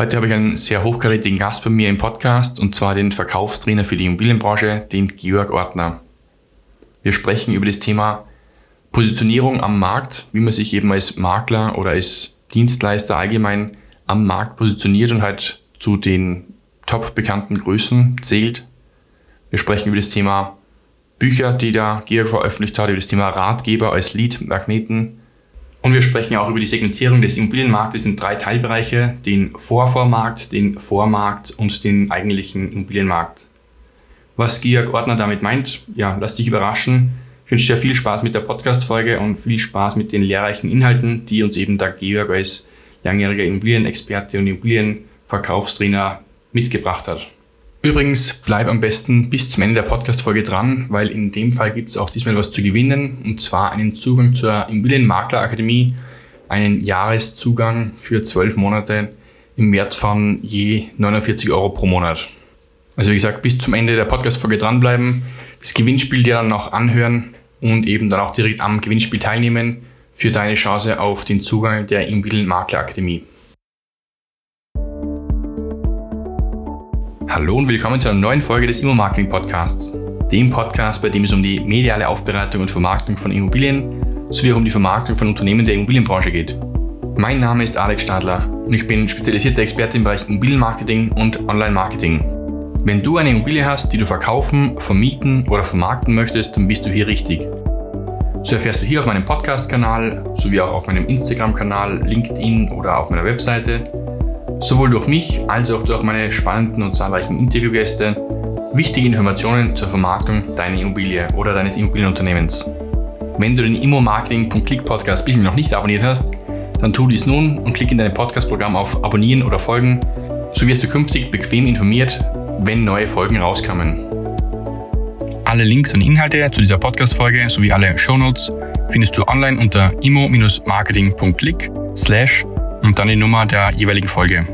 Heute habe ich einen sehr hochkarätigen Gast bei mir im Podcast und zwar den Verkaufstrainer für die Immobilienbranche, den Georg Ortner. Wir sprechen über das Thema Positionierung am Markt, wie man sich eben als Makler oder als Dienstleister allgemein am Markt positioniert und halt zu den top bekannten Größen zählt. Wir sprechen über das Thema Bücher, die der Georg veröffentlicht hat, über das Thema Ratgeber als Lead-Magneten und wir sprechen auch über die Segmentierung des Immobilienmarktes in drei Teilbereiche, den Vorvormarkt, den Vormarkt und den eigentlichen Immobilienmarkt. Was Georg Ordner damit meint, ja, lass dich überraschen. Ich wünsche dir viel Spaß mit der Podcast-Folge und viel Spaß mit den lehrreichen Inhalten, die uns eben der Georg als langjähriger Immobilienexperte und Immobilienverkaufstrainer mitgebracht hat. Übrigens, bleib am besten bis zum Ende der Podcast-Folge dran, weil in dem Fall gibt es auch diesmal was zu gewinnen, und zwar einen Zugang zur Immobilienmaklerakademie, einen Jahreszugang für zwölf Monate im Wert von je 49 Euro pro Monat. Also wie gesagt, bis zum Ende der Podcast-Folge dranbleiben, das Gewinnspiel dir dann noch anhören und eben dann auch direkt am Gewinnspiel teilnehmen für deine Chance auf den Zugang der Immobilienmaklerakademie. Hallo und willkommen zu einer neuen Folge des Immo-Marketing Podcasts. Dem Podcast, bei dem es um die mediale Aufbereitung und Vermarktung von Immobilien sowie auch um die Vermarktung von Unternehmen der Immobilienbranche geht. Mein Name ist Alex Stadler und ich bin spezialisierter Experte im Bereich Immobilienmarketing und Online-Marketing. Wenn du eine Immobilie hast, die du verkaufen, vermieten oder vermarkten möchtest, dann bist du hier richtig. So erfährst du hier auf meinem Podcast-Kanal sowie auch auf meinem Instagram-Kanal, LinkedIn oder auf meiner Webseite sowohl durch mich als auch durch meine spannenden und zahlreichen Interviewgäste wichtige Informationen zur Vermarktung deiner Immobilie oder deines Immobilienunternehmens. Wenn du den Immo-Marketing.click Podcast bisher noch nicht abonniert hast, dann tu dies nun und klick in dein Podcast-Programm auf Abonnieren oder Folgen, so wirst du künftig bequem informiert, wenn neue Folgen rauskommen. Alle Links und Inhalte zu dieser Podcast-Folge sowie alle Shownotes findest du online unter immo-marketing.click slash und dann die Nummer der jeweiligen Folge.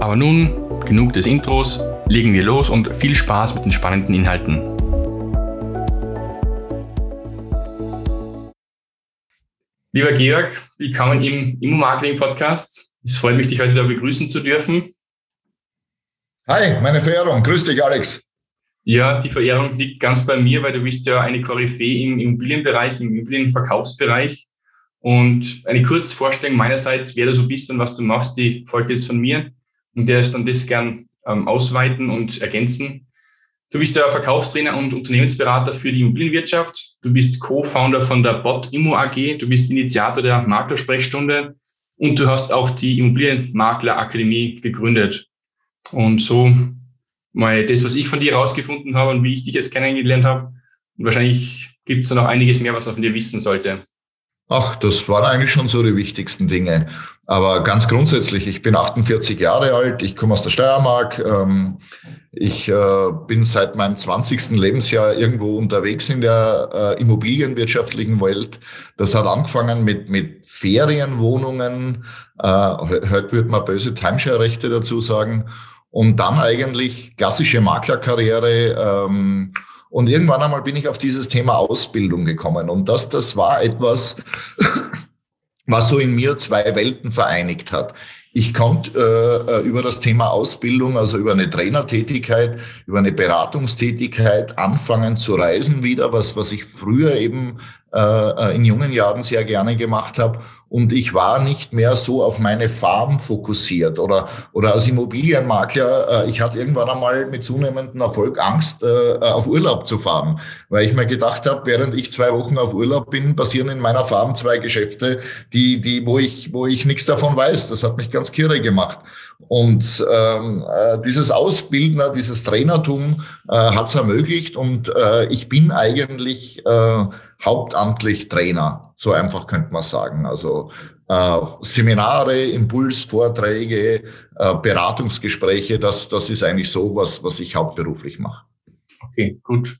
Aber nun, genug des Intros, legen wir los und viel Spaß mit den spannenden Inhalten. Lieber Georg, willkommen im Immo-Marketing-Podcast. Es freut mich, dich heute da begrüßen zu dürfen. Hi, meine Verehrung. Grüß dich, Alex. Ja, die Verehrung liegt ganz bei mir, weil du bist ja eine Koryphäe im Immobilienbereich, im Immobilienverkaufsbereich. Und eine Kurzvorstellung meinerseits, wer du so bist und was du machst, die folgt jetzt von mir. Und der ist dann das gern ähm, ausweiten und ergänzen. Du bist der Verkaufstrainer und Unternehmensberater für die Immobilienwirtschaft. Du bist Co-Founder von der Bot Immo AG. Du bist Initiator der Maklersprechstunde und du hast auch die Immobilienmaklerakademie gegründet. Und so mal das, was ich von dir herausgefunden habe und wie ich dich jetzt kennengelernt habe. Und wahrscheinlich gibt es da noch einiges mehr, was man von dir wissen sollte. Ach, das waren eigentlich schon so die wichtigsten Dinge. Aber ganz grundsätzlich, ich bin 48 Jahre alt, ich komme aus der Steiermark, ähm, ich äh, bin seit meinem 20. Lebensjahr irgendwo unterwegs in der äh, immobilienwirtschaftlichen Welt. Das hat angefangen mit, mit Ferienwohnungen, äh, heute würde man böse Timeshare-Rechte dazu sagen, und dann eigentlich klassische Maklerkarriere. Ähm, und irgendwann einmal bin ich auf dieses Thema Ausbildung gekommen. Und das, das war etwas, was so in mir zwei Welten vereinigt hat. Ich konnte äh, über das Thema Ausbildung, also über eine Trainertätigkeit, über eine Beratungstätigkeit anfangen zu reisen wieder, was, was ich früher eben äh, in jungen Jahren sehr gerne gemacht habe. Und ich war nicht mehr so auf meine Farm fokussiert oder, oder als Immobilienmakler. Äh, ich hatte irgendwann einmal mit zunehmendem Erfolg Angst, äh, auf Urlaub zu fahren, weil ich mir gedacht habe, während ich zwei Wochen auf Urlaub bin, passieren in meiner Farm zwei Geschäfte, die, die, wo ich, wo ich nichts davon weiß. Das hat mich ganz kirre gemacht. Und ähm, äh, dieses Ausbilden, dieses Trainertum äh, hat es ermöglicht. Und äh, ich bin eigentlich äh, hauptamtlich Trainer. So einfach könnte man sagen. Also äh, Seminare, Impulsvorträge, äh, Beratungsgespräche, das, das ist eigentlich so, was, was ich hauptberuflich mache. Okay, gut.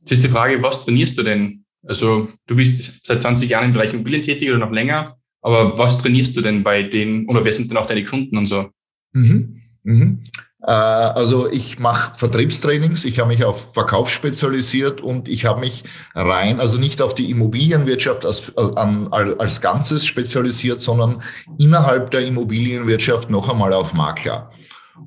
Jetzt ist die Frage, was trainierst du denn? Also du bist seit 20 Jahren im Bereich Immobilien tätig oder noch länger, aber was trainierst du denn bei den, oder wer sind denn auch deine Kunden und so? Mhm. Mhm. Äh, also ich mache Vertriebstrainings, ich habe mich auf Verkauf spezialisiert und ich habe mich rein, also nicht auf die Immobilienwirtschaft als, als Ganzes spezialisiert, sondern innerhalb der Immobilienwirtschaft noch einmal auf Makler.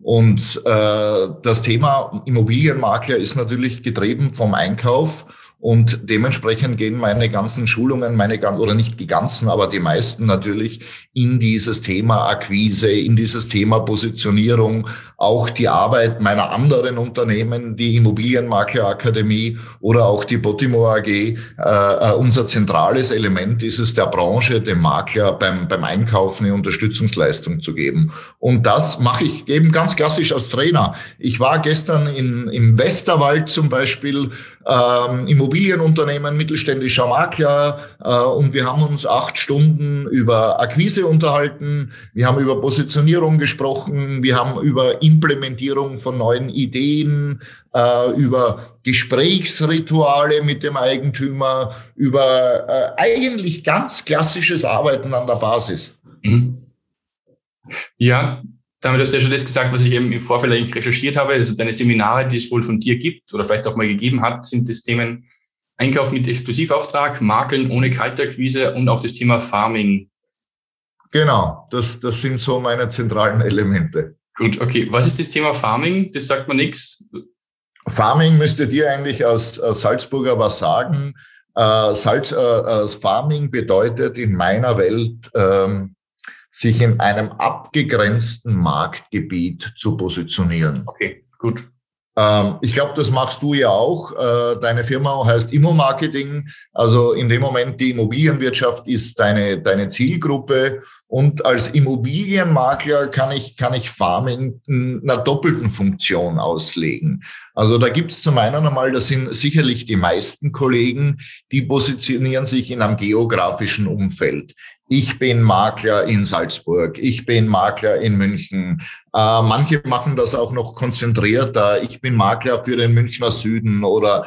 Und äh, das Thema Immobilienmakler ist natürlich getrieben vom Einkauf und dementsprechend gehen meine ganzen Schulungen, meine oder nicht die ganzen, aber die meisten natürlich in dieses Thema Akquise, in dieses Thema Positionierung, auch die Arbeit meiner anderen Unternehmen, die Immobilienmaklerakademie oder auch die Botimo AG. Äh, äh, unser zentrales Element ist es der Branche, dem Makler beim, beim Einkaufen eine Unterstützungsleistung zu geben. Und das mache ich eben ganz klassisch als Trainer. Ich war gestern in, im Westerwald zum Beispiel ähm, Immobilienunternehmen, mittelständischer Makler äh, und wir haben uns acht Stunden über Akquise unterhalten, wir haben über Positionierung gesprochen, wir haben über Implementierung von neuen Ideen, äh, über Gesprächsrituale mit dem Eigentümer, über äh, eigentlich ganz klassisches Arbeiten an der Basis. Mhm. Ja, damit hast du ja schon das gesagt, was ich eben im Vorfeld eigentlich recherchiert habe. Also deine Seminare, die es wohl von dir gibt oder vielleicht auch mal gegeben hat, sind das Themen Einkauf mit Exklusivauftrag, Makeln ohne Kaltakquise und auch das Thema Farming. Genau, das, das sind so meine zentralen Elemente. Gut, okay. Was ist das Thema Farming? Das sagt man nichts. Farming müsste dir eigentlich als, als Salzburger was sagen. Äh, Salz, äh, äh, Farming bedeutet in meiner Welt ähm, sich in einem abgegrenzten Marktgebiet zu positionieren. Okay, gut. Ähm, ich glaube, das machst du ja auch. Äh, deine Firma heißt Immo-Marketing. Also in dem Moment, die Immobilienwirtschaft ist deine, deine Zielgruppe. Und als Immobilienmakler kann ich, kann ich Farming in einer doppelten Funktion auslegen. Also da gibt es zum einen einmal, das sind sicherlich die meisten Kollegen, die positionieren sich in einem geografischen Umfeld ich bin Makler in Salzburg, ich bin Makler in München. Äh, manche machen das auch noch konzentrierter. Ich bin Makler für den Münchner Süden oder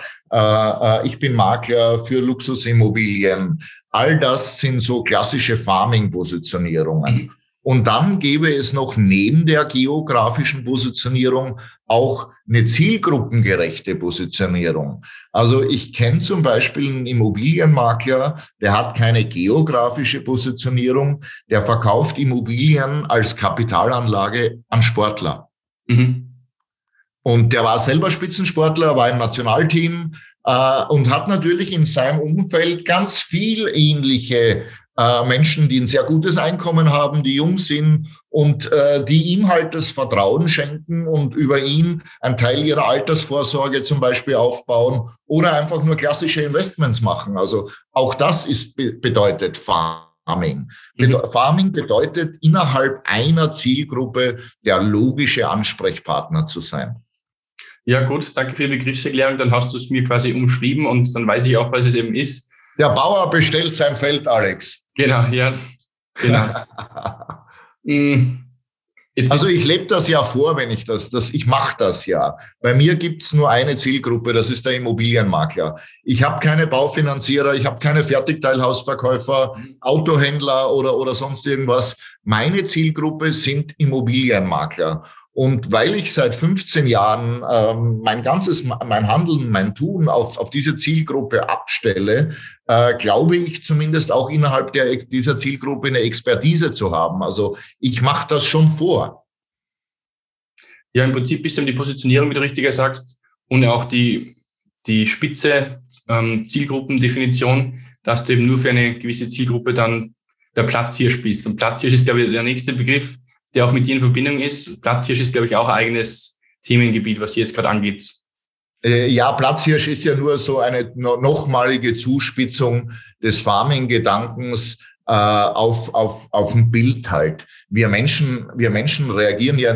ich bin Makler für Luxusimmobilien. All das sind so klassische Farming-Positionierungen. Mhm. Und dann gäbe es noch neben der geografischen Positionierung auch eine zielgruppengerechte Positionierung. Also ich kenne zum Beispiel einen Immobilienmakler, der hat keine geografische Positionierung, der verkauft Immobilien als Kapitalanlage an Sportler. Mhm. Und der war selber Spitzensportler, war im Nationalteam äh, und hat natürlich in seinem Umfeld ganz viel ähnliche äh, Menschen, die ein sehr gutes Einkommen haben, die jung sind und äh, die ihm halt das Vertrauen schenken und über ihn einen Teil ihrer Altersvorsorge zum Beispiel aufbauen oder einfach nur klassische Investments machen. Also auch das ist, bedeutet Farming. Mhm. Farming bedeutet, innerhalb einer Zielgruppe der logische Ansprechpartner zu sein. Ja, gut, danke für die Begriffserklärung. Dann hast du es mir quasi umschrieben und dann weiß ich auch, was es eben ist. Der Bauer bestellt sein Feld, Alex. Genau, ja. Genau. Mm, also ich lebe das ja vor, wenn ich das, das ich mache das ja. Bei mir gibt's nur eine Zielgruppe, das ist der Immobilienmakler. Ich habe keine Baufinanzierer, ich habe keine Fertigteilhausverkäufer, Autohändler oder, oder sonst irgendwas. Meine Zielgruppe sind Immobilienmakler. Und weil ich seit 15 Jahren ähm, mein ganzes, mein Handeln, mein Tun auf, auf diese Zielgruppe abstelle, äh, glaube ich zumindest auch innerhalb der, dieser Zielgruppe eine Expertise zu haben. Also ich mache das schon vor. Ja, im Prinzip bisschen die Positionierung, wie du richtiger sagst, und auch die, die spitze ähm, Zielgruppendefinition, dass du eben nur für eine gewisse Zielgruppe dann der Platzhirsch bist. Und Platzhirsch ist, glaube ich, der nächste Begriff, der auch mit dir in Verbindung ist. Platzhirsch ist, glaube ich, auch ein eigenes Themengebiet, was Sie jetzt gerade angeht. Äh, ja, Platzhirsch ist ja nur so eine nochmalige Zuspitzung des Farming-Gedankens äh, auf, auf, auf ein Bild halt. Wir Menschen, wir Menschen reagieren ja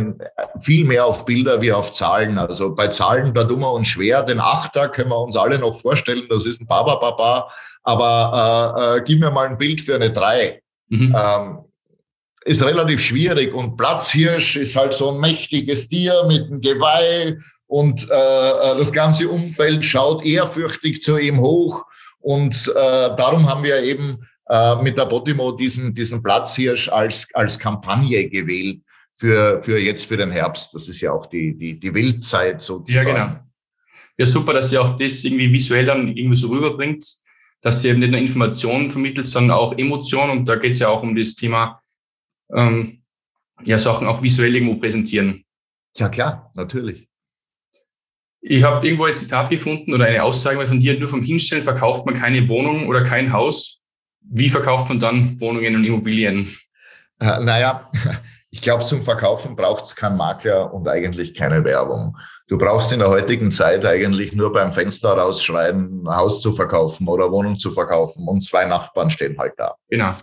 viel mehr auf Bilder wie auf Zahlen. Also bei Zahlen da dummer und schwer. Den Achter können wir uns alle noch vorstellen, das ist ein Baba Baba. Aber äh, äh, gib mir mal ein Bild für eine Drei. Mhm. Ähm, ist relativ schwierig und Platzhirsch ist halt so ein mächtiges Tier mit einem Geweih und äh, äh, das ganze Umfeld schaut ehrfürchtig zu ihm hoch und äh, darum haben wir eben äh, mit der Botimo diesen, diesen Platzhirsch als, als Kampagne gewählt für, für jetzt für den Herbst. Das ist ja auch die, die, die Wildzeit sozusagen. Ja, genau. Ja, super, dass ihr auch das irgendwie visuell dann irgendwie so rüberbringt, dass ihr eben nicht nur Informationen vermittelt, sondern auch Emotionen. Und da geht es ja auch um das Thema, ähm, ja, Sachen auch visuell irgendwo präsentieren. Ja, klar, natürlich. Ich habe irgendwo ein Zitat gefunden oder eine Aussage von dir, nur vom Hinstellen verkauft man keine Wohnung oder kein Haus. Wie verkauft man dann Wohnungen und Immobilien? Äh, naja, ich glaube, zum Verkaufen braucht es keinen Makler und eigentlich keine Werbung. Du brauchst in der heutigen Zeit eigentlich nur beim Fenster rausschreiben, ein Haus zu verkaufen oder Wohnung zu verkaufen und zwei Nachbarn stehen halt da. Genau.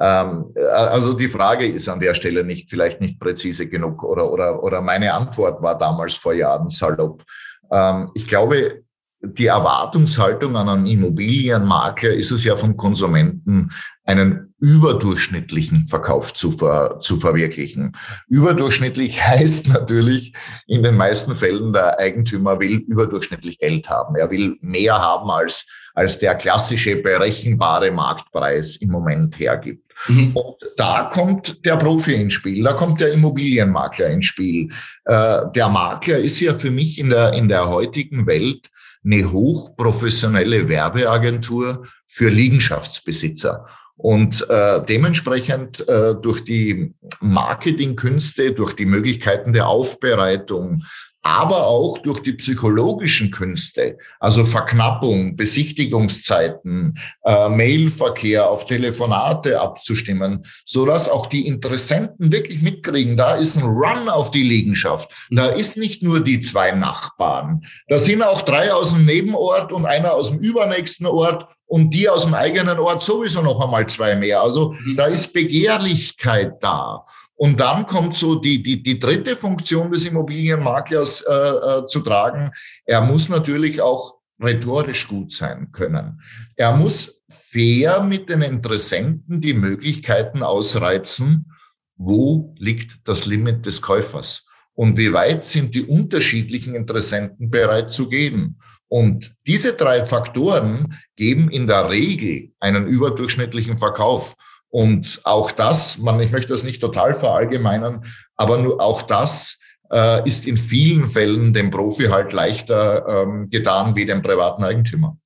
Ähm, äh, also die Frage ist an der Stelle nicht vielleicht nicht präzise genug oder oder oder meine Antwort war damals vor Jahren salopp. Ähm, ich glaube, die Erwartungshaltung an einen Immobilienmakler ist es ja vom Konsumenten, einen überdurchschnittlichen Verkauf zu, ver, zu verwirklichen. Überdurchschnittlich heißt natürlich in den meisten Fällen, der Eigentümer will überdurchschnittlich Geld haben. Er will mehr haben als, als der klassische berechenbare Marktpreis im Moment hergibt. Mhm. Und da kommt der Profi ins Spiel, da kommt der Immobilienmakler ins Spiel. Äh, der Makler ist ja für mich in der, in der heutigen Welt eine hochprofessionelle Werbeagentur für Liegenschaftsbesitzer. Und äh, dementsprechend äh, durch die Marketingkünste, durch die Möglichkeiten der Aufbereitung, aber auch durch die psychologischen Künste, also Verknappung, Besichtigungszeiten, äh, Mailverkehr auf Telefonate abzustimmen, so dass auch die Interessenten wirklich mitkriegen, da ist ein Run auf die Liegenschaft. Da ist nicht nur die zwei Nachbarn. Da sind auch drei aus dem Nebenort und einer aus dem übernächsten Ort und die aus dem eigenen Ort sowieso noch einmal zwei mehr. Also mhm. da ist Begehrlichkeit da. Und dann kommt so die, die, die dritte Funktion des Immobilienmaklers äh, äh, zu tragen. Er muss natürlich auch rhetorisch gut sein können. Er muss fair mit den Interessenten die Möglichkeiten ausreizen, wo liegt das Limit des Käufers und wie weit sind die unterschiedlichen Interessenten bereit zu gehen. Und diese drei Faktoren geben in der Regel einen überdurchschnittlichen Verkauf. Und auch das, man, ich möchte das nicht total verallgemeinern, aber nur auch das äh, ist in vielen Fällen dem Profi halt leichter ähm, getan wie dem privaten Eigentümer.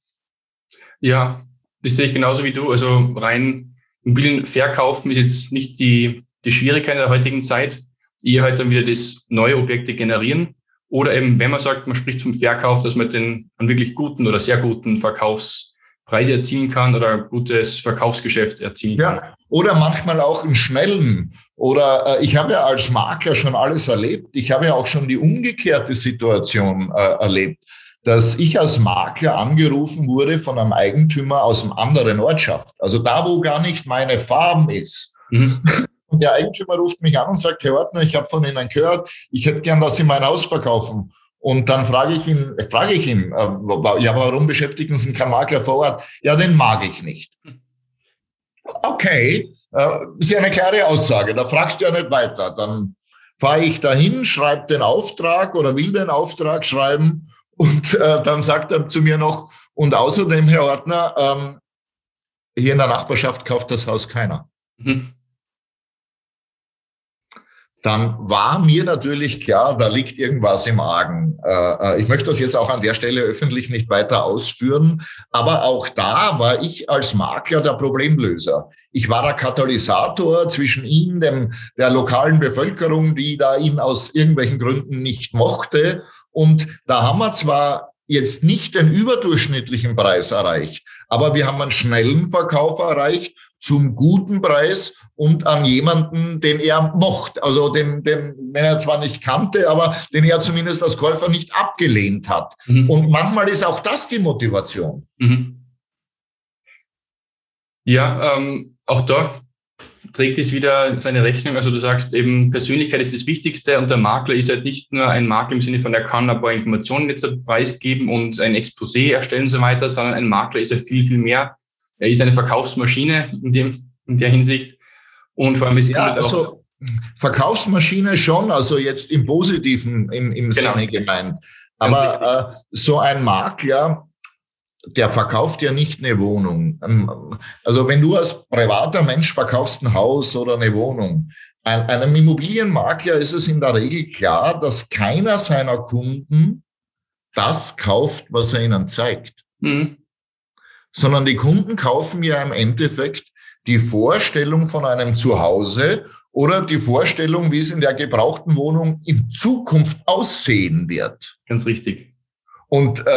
Ja, das sehe ich genauso wie du. Also rein Immobilien verkaufen ist jetzt nicht die, die Schwierigkeit der heutigen Zeit. Eher halt dann wieder das neue Objekte generieren. Oder eben, wenn man sagt, man spricht vom Verkauf, dass man den einen wirklich guten oder sehr guten Verkaufs Preise erzielen kann oder ein gutes Verkaufsgeschäft erzielen kann. Oder manchmal auch einen schnellen. Oder äh, ich habe ja als Makler schon alles erlebt. Ich habe ja auch schon die umgekehrte Situation äh, erlebt, dass ich als Makler angerufen wurde von einem Eigentümer aus einem anderen Ortschaft. Also da, wo gar nicht meine Farm ist. Mhm. Und der Eigentümer ruft mich an und sagt, Herr Ordner, ich habe von Ihnen gehört, ich hätte gern, dass Sie mein Haus verkaufen. Und dann frage ich ihn, frage ich ihn, äh, ja, warum beschäftigen Sie keinen Makler vor Ort? Ja, den mag ich nicht. Okay, äh, ist ja eine klare Aussage, da fragst du ja nicht weiter. Dann fahre ich dahin, schreibe den Auftrag oder will den Auftrag schreiben und äh, dann sagt er zu mir noch, und außerdem, Herr Ordner, ähm, hier in der Nachbarschaft kauft das Haus keiner. Mhm dann war mir natürlich klar, da liegt irgendwas im Argen. Äh, äh, ich möchte das jetzt auch an der Stelle öffentlich nicht weiter ausführen, aber auch da war ich als Makler der Problemlöser. Ich war der Katalysator zwischen ihm, dem, der lokalen Bevölkerung, die da ihn aus irgendwelchen Gründen nicht mochte. Und da haben wir zwar jetzt nicht den überdurchschnittlichen Preis erreicht, aber wir haben einen schnellen Verkauf erreicht zum guten Preis und an jemanden, den er mocht, also den, den, wenn er zwar nicht kannte, aber den er zumindest als Käufer nicht abgelehnt hat. Mhm. Und manchmal ist auch das die Motivation. Mhm. Ja, ähm, auch da trägt es wieder seine Rechnung. Also du sagst eben, Persönlichkeit ist das Wichtigste und der Makler ist halt nicht nur ein Makler im Sinne von, er kann ein paar Informationen jetzt preisgeben und ein Exposé erstellen und so weiter, sondern ein Makler ist ja viel, viel mehr. Er ist eine Verkaufsmaschine in, dem, in der Hinsicht. Und vor allem ist ja, also Verkaufsmaschine schon, also jetzt im Positiven im, im genau. Sinne gemeint. Aber äh, so ein Makler, der verkauft ja nicht eine Wohnung. Ähm, also wenn du als privater Mensch verkaufst ein Haus oder eine Wohnung, einem Immobilienmakler ist es in der Regel klar, dass keiner seiner Kunden das kauft, was er ihnen zeigt. Mhm. Sondern die Kunden kaufen ja im Endeffekt die Vorstellung von einem Zuhause oder die Vorstellung, wie es in der gebrauchten Wohnung in Zukunft aussehen wird. Ganz richtig. Und äh,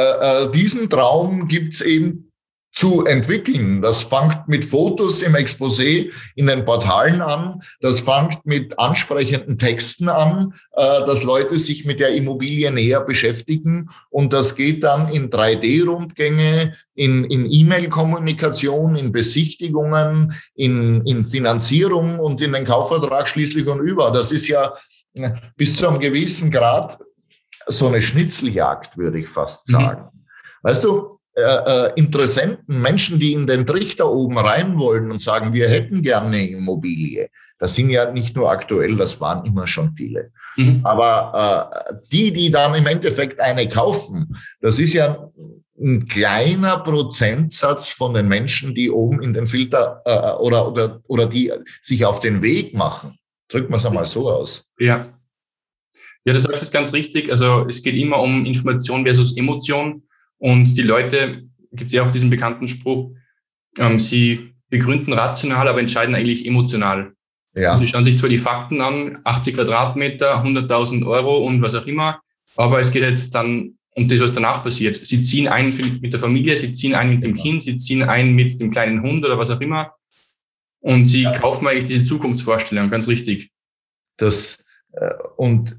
äh diesen Traum gibt's eben zu entwickeln. Das fängt mit Fotos im Exposé in den Portalen an. Das fängt mit ansprechenden Texten an, äh, dass Leute sich mit der Immobilie näher beschäftigen. Und das geht dann in 3D-Rundgänge, in, in E-Mail-Kommunikation, in Besichtigungen, in, in Finanzierung und in den Kaufvertrag schließlich und über. Das ist ja äh, bis zu einem gewissen Grad so eine Schnitzeljagd, würde ich fast mhm. sagen. Mhm. Weißt du, äh, äh, Interessenten, Menschen, die in den Trichter oben rein wollen und sagen, wir hätten gerne eine Immobilie. Das sind ja nicht nur aktuell, das waren immer schon viele. Mhm. Aber äh, die, die dann im Endeffekt eine kaufen, das ist ja ein kleiner Prozentsatz von den Menschen, die oben in den Filter äh, oder, oder, oder die sich auf den Weg machen. Drücken wir es einmal so aus. Ja. Ja, du sagst es ganz richtig. Also es geht immer um Information versus Emotion. Und die Leute, gibt ja auch diesen bekannten Spruch, ähm, sie begründen rational, aber entscheiden eigentlich emotional. Ja. Sie schauen sich zwar die Fakten an, 80 Quadratmeter, 100.000 Euro und was auch immer, aber es geht jetzt dann um das, was danach passiert. Sie ziehen ein mit der Familie, sie ziehen ein mit dem genau. Kind, sie ziehen ein mit dem kleinen Hund oder was auch immer. Und sie ja. kaufen eigentlich diese Zukunftsvorstellung, ganz richtig. Das, äh, und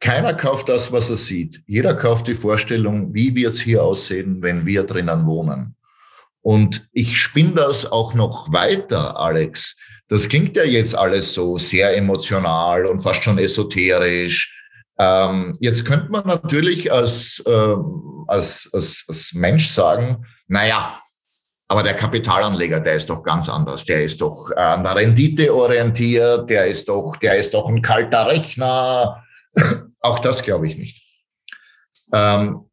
keiner kauft das, was er sieht. Jeder kauft die Vorstellung, wie wird es hier aussehen, wenn wir drinnen wohnen. Und ich spinne das auch noch weiter, Alex. Das klingt ja jetzt alles so sehr emotional und fast schon esoterisch. Ähm, jetzt könnte man natürlich als, äh, als, als, als Mensch sagen, naja, aber der Kapitalanleger, der ist doch ganz anders. Der ist doch an der Rendite orientiert, der ist doch, der ist doch ein kalter Rechner. Auch das glaube ich nicht. Ähm,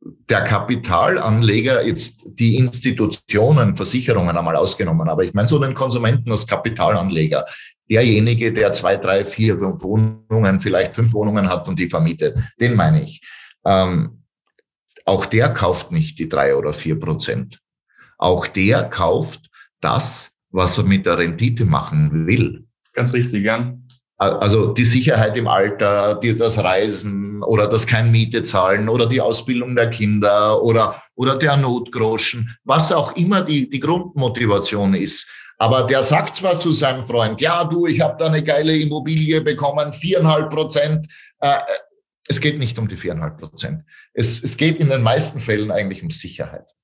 der Kapitalanleger, jetzt die Institutionen, Versicherungen einmal ausgenommen, aber ich meine so den Konsumenten als Kapitalanleger, derjenige, der zwei, drei, vier Wohnungen, vielleicht fünf Wohnungen hat und die vermietet, den meine ich. Ähm, auch der kauft nicht die drei oder vier Prozent. Auch der kauft das, was er mit der Rendite machen will. Ganz richtig, ja. Also die Sicherheit im Alter, die, das Reisen oder das kein Miete zahlen oder die Ausbildung der Kinder oder, oder der Notgroschen, was auch immer die, die Grundmotivation ist. Aber der sagt zwar zu seinem Freund, ja du, ich habe da eine geile Immobilie bekommen, viereinhalb Prozent. Äh, es geht nicht um die viereinhalb Prozent. Es, es geht in den meisten Fällen eigentlich um Sicherheit.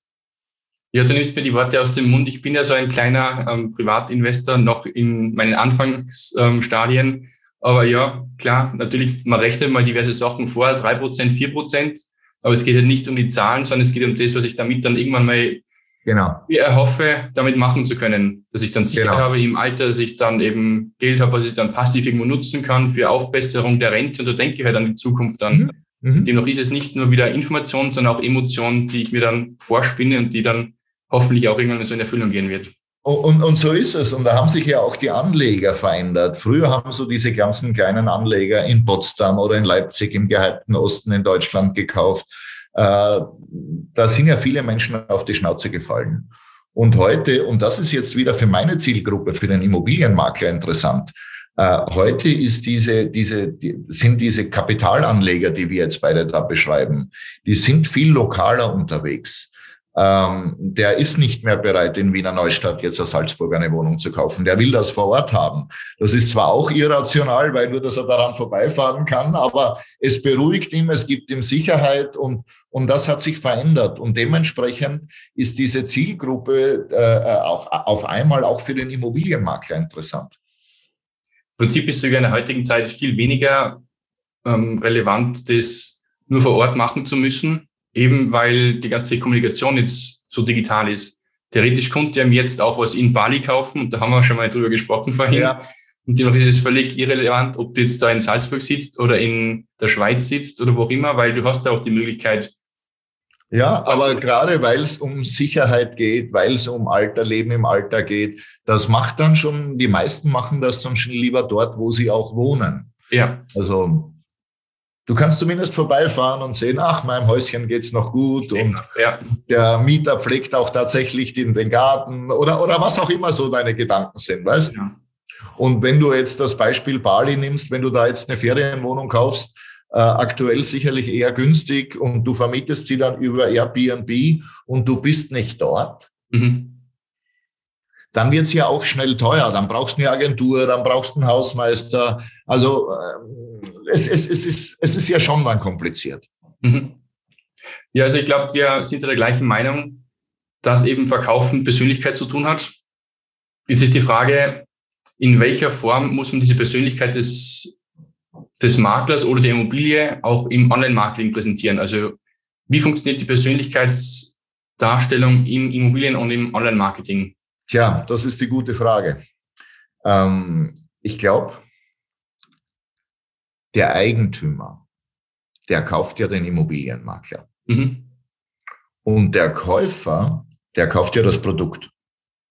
Ja, du nimmst mir die Worte aus dem Mund. Ich bin ja so ein kleiner ähm, Privatinvestor, noch in meinen Anfangsstadien. Ähm, aber ja, klar, natürlich, man rechnet mal diverse Sachen vor, drei Prozent, vier Prozent. Aber es geht ja nicht um die Zahlen, sondern es geht um das, was ich damit dann irgendwann mal genau. erhoffe, damit machen zu können. Dass ich dann Sicherheit genau. habe im Alter, dass ich dann eben Geld habe, was ich dann passiv irgendwo nutzen kann für Aufbesserung der Rente. Und da denke ich halt an die Zukunft an. Mhm. mhm. Demnach ist es nicht nur wieder Information, sondern auch Emotion, die ich mir dann vorspinne und die dann hoffentlich auch irgendwann so in Erfüllung gehen wird. Und, und so ist es. Und da haben sich ja auch die Anleger verändert. Früher haben so diese ganzen kleinen Anleger in Potsdam oder in Leipzig im gehypten Osten in Deutschland gekauft. Äh, da sind ja viele Menschen auf die Schnauze gefallen. Und heute, und das ist jetzt wieder für meine Zielgruppe, für den Immobilienmakler interessant, äh, heute ist diese, diese, die, sind diese Kapitalanleger, die wir jetzt beide da beschreiben, die sind viel lokaler unterwegs ähm, der ist nicht mehr bereit, in Wiener Neustadt jetzt als Salzburg eine Wohnung zu kaufen. Der will das vor Ort haben. Das ist zwar auch irrational, weil nur, dass er daran vorbeifahren kann, aber es beruhigt ihn, es gibt ihm Sicherheit und, und das hat sich verändert. Und dementsprechend ist diese Zielgruppe äh, auf, auf einmal auch für den Immobilienmakler interessant. Im Prinzip ist sogar in der heutigen Zeit viel weniger ähm, relevant, das nur vor Ort machen zu müssen, eben weil die ganze Kommunikation jetzt so digital ist. Theoretisch konnte er jetzt auch was in Bali kaufen und da haben wir schon mal drüber gesprochen vorhin. Ja. Und dennoch ist es völlig irrelevant, ob du jetzt da in Salzburg sitzt oder in der Schweiz sitzt oder wo auch immer, weil du hast da auch die Möglichkeit, Ja, aber gerade weil es um Sicherheit geht, weil es um Alter, Leben im Alter geht, das macht dann schon, die meisten machen das dann schon lieber dort, wo sie auch wohnen. Ja. Also du kannst zumindest vorbeifahren und sehen, ach, meinem Häuschen geht's noch gut und ja. der Mieter pflegt auch tatsächlich den, den Garten oder, oder was auch immer so deine Gedanken sind, weißt? Ja. Und wenn du jetzt das Beispiel Bali nimmst, wenn du da jetzt eine Ferienwohnung kaufst, äh, aktuell sicherlich eher günstig und du vermietest sie dann über Airbnb und du bist nicht dort, mhm. Dann wird es ja auch schnell teuer. Dann brauchst du eine Agentur, dann brauchst du einen Hausmeister. Also äh, es, es, es, ist, es ist ja schon mal kompliziert. Mhm. Ja, also ich glaube, wir sind der gleichen Meinung, dass eben Verkauf mit Persönlichkeit zu tun hat. Jetzt ist die Frage, in welcher Form muss man diese Persönlichkeit des des Maklers oder der Immobilie auch im Online-Marketing präsentieren? Also wie funktioniert die Persönlichkeitsdarstellung im Immobilien- und im Online-Marketing? Tja, das ist die gute Frage. Ähm, ich glaube, der Eigentümer, der kauft ja den Immobilienmakler. Mhm. Und der Käufer, der kauft ja das Produkt.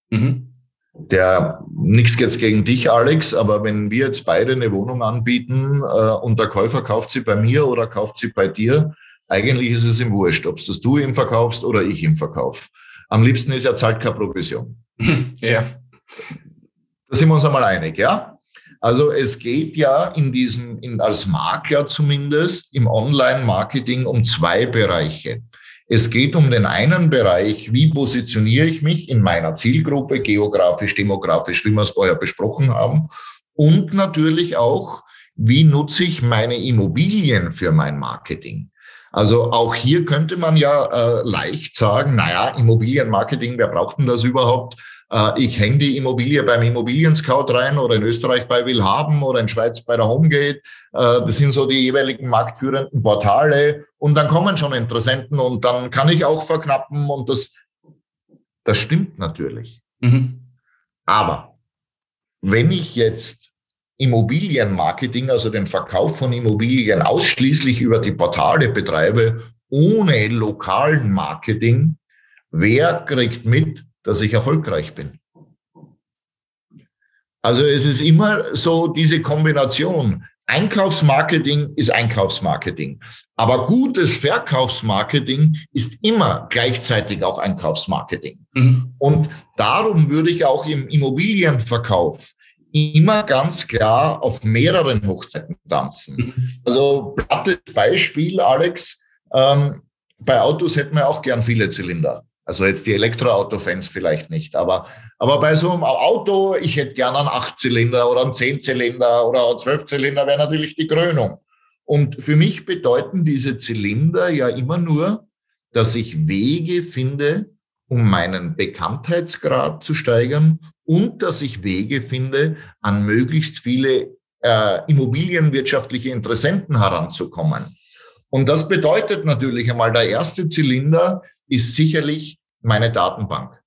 Mhm der nichts jetzt gegen dich, Alex, aber wenn wir jetzt beide eine Wohnung anbieten äh, und der Käufer kauft sie bei mir oder kauft sie bei dir, eigentlich ist es ihm wurscht, ob es das du ihm verkaufst oder ich ihm verkauf. Am liebsten ist er zahlt keine Provision. Ja. Da sind wir uns einmal einig, ja? Also es geht ja in diesem, in, als Makler zumindest im Online-Marketing um zwei Bereiche. Es geht um den einen Bereich, wie positioniere ich mich in meiner Zielgruppe, geografisch, demografisch, wie wir es vorher besprochen haben. Und natürlich auch, wie nutze ich meine Immobilien für mein Marketing? Also auch hier könnte man ja äh, leicht sagen, naja, Immobilienmarketing, wer braucht denn das überhaupt? Äh, ich hänge die Immobilie beim Immobilien-Scout rein oder in Österreich bei Willhaben oder in Schweiz bei der Homegate. Äh, das sind so die jeweiligen marktführenden Portale und dann kommen schon Interessenten und dann kann ich auch verknappen und das, das stimmt natürlich. Mhm. Aber wenn ich jetzt Immobilienmarketing, also den Verkauf von Immobilien ausschließlich über die Portale betreibe, ohne lokalen Marketing, wer kriegt mit, dass ich erfolgreich bin. Also es ist immer so diese Kombination. Einkaufsmarketing ist Einkaufsmarketing. Aber gutes Verkaufsmarketing ist immer gleichzeitig auch Einkaufsmarketing. Mhm. Und darum würde ich auch im Immobilienverkauf immer ganz klar auf mehreren Hochzeiten tanzen. Mhm. Also plattes Beispiel, Alex, ähm, bei Autos hätten wir auch gern viele Zylinder. Also jetzt die Elektroauto-Fans vielleicht nicht, aber, aber bei so einem Auto, ich hätte gerne einen Achtzylinder oder einen Zehnzylinder oder einen Zwölfzylinder wäre natürlich die Krönung. Und für mich bedeuten diese Zylinder ja immer nur, dass ich Wege finde, um meinen Bekanntheitsgrad zu steigern und dass ich Wege finde, an möglichst viele äh, immobilienwirtschaftliche Interessenten heranzukommen. Und das bedeutet natürlich einmal, der erste Zylinder ist sicherlich meine Datenbank.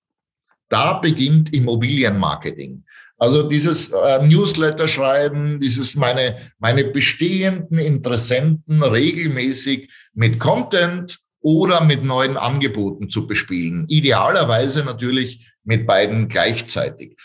Da beginnt Immobilienmarketing. Also dieses äh, Newsletter schreiben, dieses meine, meine bestehenden Interessenten regelmäßig mit Content oder mit neuen Angeboten zu bespielen. Idealerweise natürlich mit beiden gleichzeitig.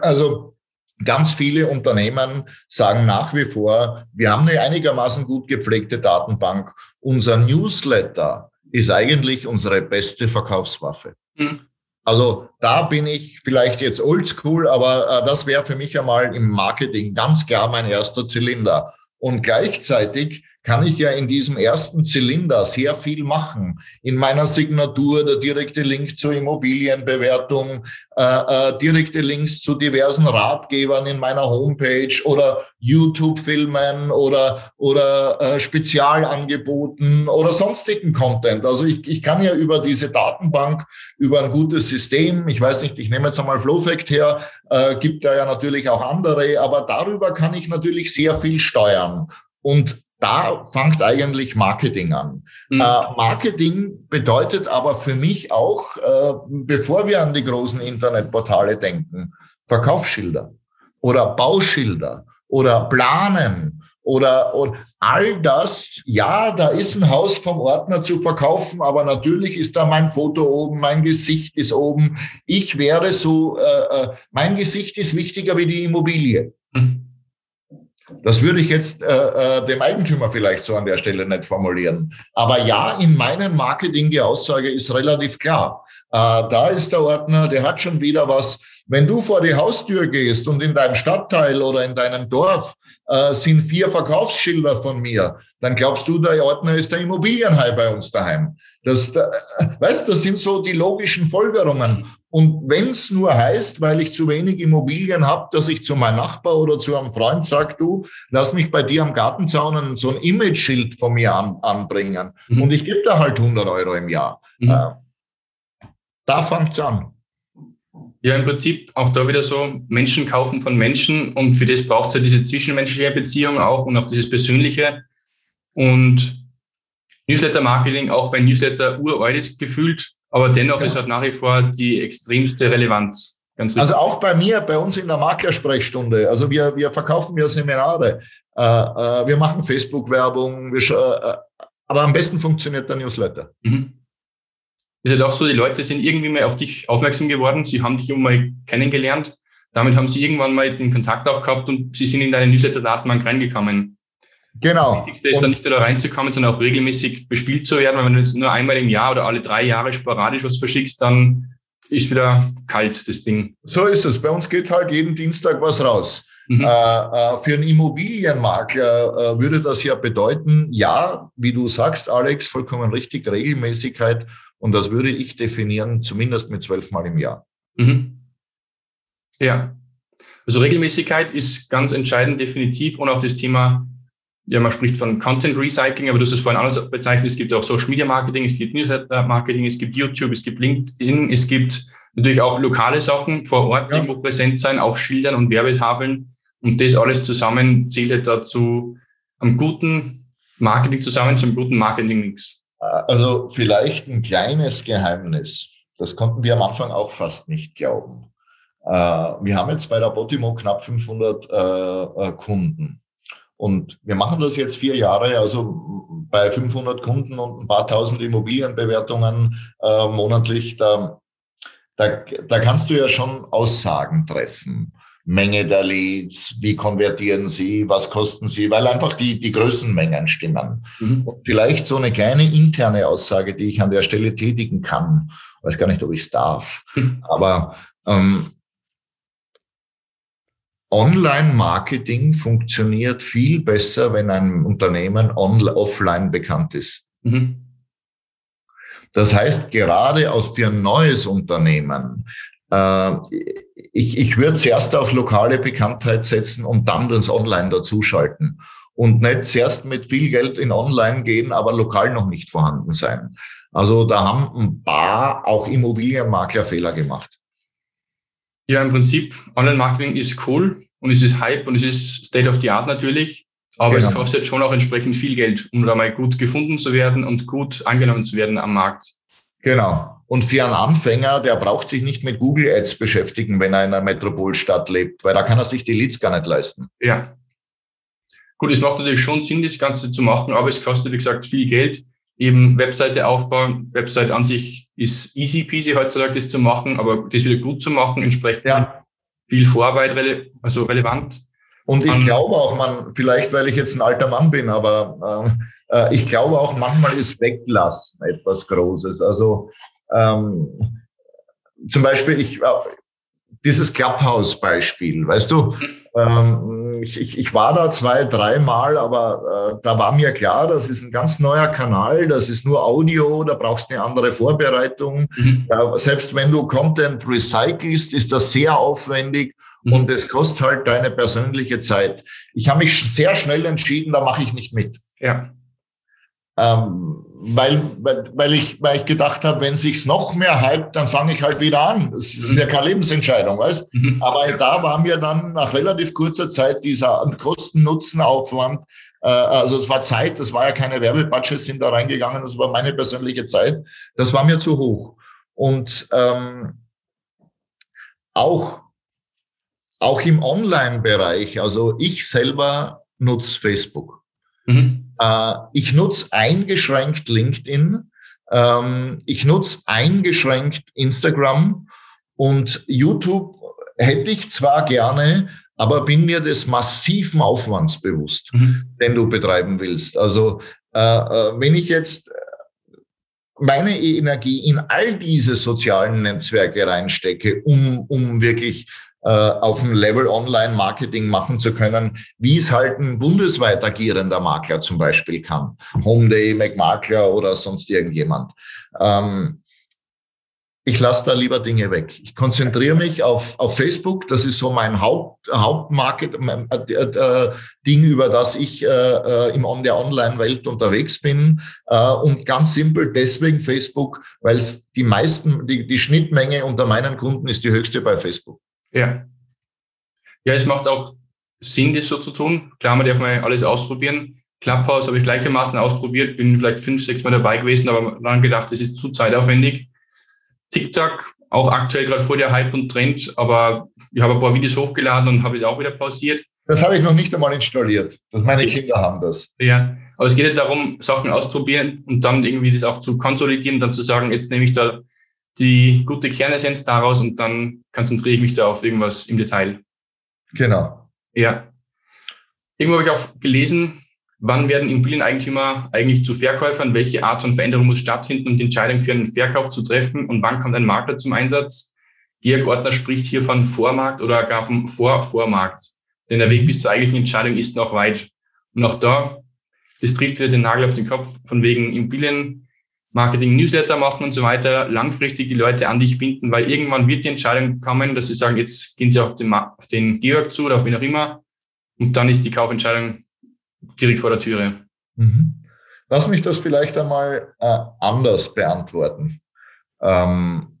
Also ganz viele Unternehmen sagen nach wie vor, wir haben eine einigermaßen gut gepflegte Datenbank. Unser Newsletter ist eigentlich unsere beste Verkaufswaffe. Mhm. Also da bin ich vielleicht jetzt oldschool, aber äh, das wäre für mich einmal im Marketing ganz klar mein erster Zylinder. Und gleichzeitig kann ich ja in diesem ersten Zylinder sehr viel machen. In meiner Signatur der direkte Link zur Immobilienbewertung, äh, äh, direkte Links zu diversen Ratgebern in meiner Homepage oder YouTube-Filmen oder, oder äh, Spezialangeboten oder sonstigen Content. Also ich, ich kann ja über diese Datenbank, über ein gutes System, ich weiß nicht, ich nehme jetzt einmal Flowfact her, äh, gibt da ja natürlich auch andere, aber darüber kann ich natürlich sehr viel steuern. Und da fängt eigentlich Marketing an. Mhm. Äh, Marketing bedeutet aber für mich auch, äh, bevor wir an die großen Internetportale denken, Verkaufsschilder oder Bauschilder oder Planen oder und all das, ja, da ist ein Haus vom Ordner zu verkaufen, aber natürlich ist da mein Foto oben, mein Gesicht ist oben. Ich wäre so, äh, äh mein Gesicht ist wichtiger wie die Immobilie. Mhm. Das würde ich jetzt äh, äh, dem Eigentümer vielleicht so an der Stelle nicht formulieren. Aber ja, in meinem Marketing die Aussage ist relativ klar. Äh, da ist der Ordner, der hat schon wieder was. Wenn du vor die Haustür gehst und in deinem Stadtteil oder in deinem Dorf äh, sind vier Verkaufsschilder von mir, dann glaubst du, der Ordner ist der Immobilienhai bei uns daheim. Das, da, weißt, das sind so die logischen Folgerungen. Und wenn es nur heißt, weil ich zu wenig Immobilien habe, dass ich zu meinem Nachbar oder zu einem Freund sage, du, lass mich bei dir am Gartenzaun so ein Image-Schild von mir an, anbringen. Mhm. Und ich gebe da halt 100 Euro im Jahr. Mhm. Äh, da fängt's an. Ja, im Prinzip auch da wieder so, Menschen kaufen von Menschen und für das braucht es ja diese zwischenmenschliche Beziehung auch und auch dieses Persönliche. Und Newsletter-Marketing, auch wenn Newsletter uralt ist gefühlt, aber dennoch ja. ist halt nach wie vor die extremste Relevanz. also auch bei mir, bei uns in der Maklersprechstunde. Also wir, wir verkaufen ja Seminare, äh, äh, wir machen Facebook-Werbung, äh, aber am besten funktioniert der Newsletter. Mhm ist halt auch so, die Leute sind irgendwie mal auf dich aufmerksam geworden, sie haben dich mal kennengelernt, damit haben sie irgendwann mal den Kontakt auch gehabt und sie sind in deine Newsletter-Datenbank reingekommen. Genau. Das Wichtigste ist und dann nicht nur da reinzukommen, sondern auch regelmäßig bespielt zu werden, weil wenn du jetzt nur einmal im Jahr oder alle drei Jahre sporadisch was verschickst, dann ist wieder kalt, das Ding. So ist es. Bei uns geht halt jeden Dienstag was raus. Mhm. Äh, äh, für einen Immobilienmakler äh, würde das ja bedeuten, ja, wie du sagst, Alex, vollkommen richtig, Regelmäßigkeit und das würde ich definieren, zumindest mit zwölf Mal im Jahr. Mhm. Ja. Also Regelmäßigkeit ist ganz entscheidend, definitiv. Und auch das Thema, ja, man spricht von Content Recycling, aber du hast es vorhin anders bezeichnet. Es gibt auch Social Media Marketing, es gibt Newsletter Marketing, es gibt YouTube, es gibt LinkedIn, es gibt natürlich auch lokale Sachen vor Ort, ja. irgendwo präsent sein, auf Schildern und Werbetafeln. Und das alles zusammen zählt halt dazu, am guten Marketing zusammen zum guten Marketing-Mix. Also vielleicht ein kleines Geheimnis. Das konnten wir am Anfang auch fast nicht glauben. Äh, wir haben jetzt bei der Botimo knapp 500 äh, äh, Kunden. Und wir machen das jetzt vier Jahre, also bei 500 Kunden und ein paar tausend Immobilienbewertungen monatlich, da, da, da kannst du ja schon Aussagen treffen. Menge der Leads, wie konvertieren sie, was kosten sie, weil einfach die, die Größenmengen stimmen. Mhm. Und vielleicht so eine kleine interne Aussage, die ich an der Stelle tätigen kann. Ich weiß gar nicht, ob ich es darf. Mhm. Aber ähm, Online-Marketing funktioniert viel besser, wenn ein Unternehmen offline bekannt ist. Mhm. Das heißt, gerade aus für ein neues Unternehmen äh, ich, ich würde zuerst auf lokale Bekanntheit setzen und dann das Online dazuschalten. Und nicht zuerst mit viel Geld in Online gehen, aber lokal noch nicht vorhanden sein. Also da haben ein paar auch Immobilienmakler Fehler gemacht. Ja, im Prinzip, Online-Marketing ist cool und es ist Hype und es ist State of the Art natürlich, aber genau. es kostet schon auch entsprechend viel Geld, um da mal gut gefunden zu werden und gut angenommen zu werden am Markt. Genau. Und für einen Anfänger, der braucht sich nicht mit Google Ads beschäftigen, wenn er in einer Metropolstadt lebt, weil da kann er sich die Leads gar nicht leisten. Ja. Gut, es macht natürlich schon Sinn, das Ganze zu machen, aber es kostet, wie gesagt, viel Geld. Eben Webseite aufbauen. Website an sich ist easy peasy heutzutage, das zu machen, aber das wieder gut zu machen, entsprechend ja. viel Vorarbeit, rele also relevant. Und ich glaube auch, man, vielleicht weil ich jetzt ein alter Mann bin, aber äh, äh ich glaube auch, manchmal ist Weglassen etwas Großes. Also ähm, zum Beispiel, ich, äh, dieses Clubhouse-Beispiel, weißt du, ähm, ich, ich, ich war da zwei, dreimal, aber äh, da war mir klar, das ist ein ganz neuer Kanal, das ist nur Audio, da brauchst du eine andere Vorbereitung. Mhm. Äh, selbst wenn du Content recycelst, ist das sehr aufwendig mhm. und es kostet halt deine persönliche Zeit. Ich habe mich sehr schnell entschieden, da mache ich nicht mit. Ja. Ähm, weil, weil, weil, ich, weil ich gedacht habe, wenn sich's noch mehr hypt, dann fange ich halt wieder an. Das ist ja keine Lebensentscheidung, weißt? Mhm. Aber da war mir dann nach relativ kurzer Zeit dieser Kosten-Nutzen-Aufwand, äh, also es war Zeit, das war ja keine Werbebudgets sind da reingegangen, das war meine persönliche Zeit, das war mir zu hoch. Und ähm, auch, auch im Online-Bereich, also ich selber nutze Facebook. Mhm. Äh, ich nutze eingeschränkt LinkedIn. Ähm, ich nutze eingeschränkt Instagram und YouTube hätte ich zwar gerne, aber bin mir des massiven Aufwands bewusst, mhm. den du betreiben willst. Also äh, äh wenn ich jetzt meine Energie in all diese sozialen Netzwerke reinstecke, um, um wirklich äh, auf dem Level Online-Marketing machen zu können, wie es halt ein bundesweit agierender Makler zum Beispiel kann. Homeday, McMakler oder sonst irgendjemand. Ähm, ich lasse da lieber Dinge weg. Ich konzentriere mich auf, auf Facebook. Das ist so mein Haupt, Hauptmarket, äh, äh, Ding, über das ich äh, äh im On der Online-Welt unterwegs bin. Äh, und ganz simpel deswegen Facebook, weil es die meisten, die, die Schnittmenge unter meinen Kunden ist die höchste bei Facebook. Ja. Ja, es macht auch Sinn, das so zu tun. Klar, man darf mal alles ausprobieren. Clubhouse habe ich gleichermaßen ausprobiert, bin vielleicht fünf, sechs Mal dabei gewesen, aber dann gedacht, das ist zu zeitaufwendig TikTok, auch aktuell gerade vor der Hype und Trend, aber ich habe ein paar Videos hochgeladen und habe es auch wieder pausiert. Das habe ich noch nicht einmal installiert. Das meine okay. Kinder haben das. Ja, aber es geht ja darum, Sachen auszuprobieren und dann irgendwie das auch zu konsolidieren, dann zu sagen, jetzt nehme ich da die gute Kernessenz daraus und dann konzentriere ich mich da auf irgendwas im Detail. Genau. Ja. Irgendwo habe ich auch gelesen, Wann werden Immobilieneigentümer eigentlich zu Verkäufern? Welche Art von Veränderung muss stattfinden, um die Entscheidung für einen Verkauf zu treffen? Und wann kommt ein Makler zum Einsatz? Georg Ortner spricht hier von Vormarkt oder gar vom Vorvormarkt. Denn der Weg bis zur eigentlichen Entscheidung ist noch weit. Und auch da, das trifft wieder den Nagel auf den Kopf, von wegen Immobilienmarketing, Newsletter machen und so weiter, langfristig die Leute an dich binden, weil irgendwann wird die Entscheidung kommen, dass sie sagen, jetzt gehen sie auf den, auf den Georg zu oder auf wen auch immer. Und dann ist die Kaufentscheidung direkt vor der Türe. Mhm. Lass mich das vielleicht einmal äh, anders beantworten. Ähm,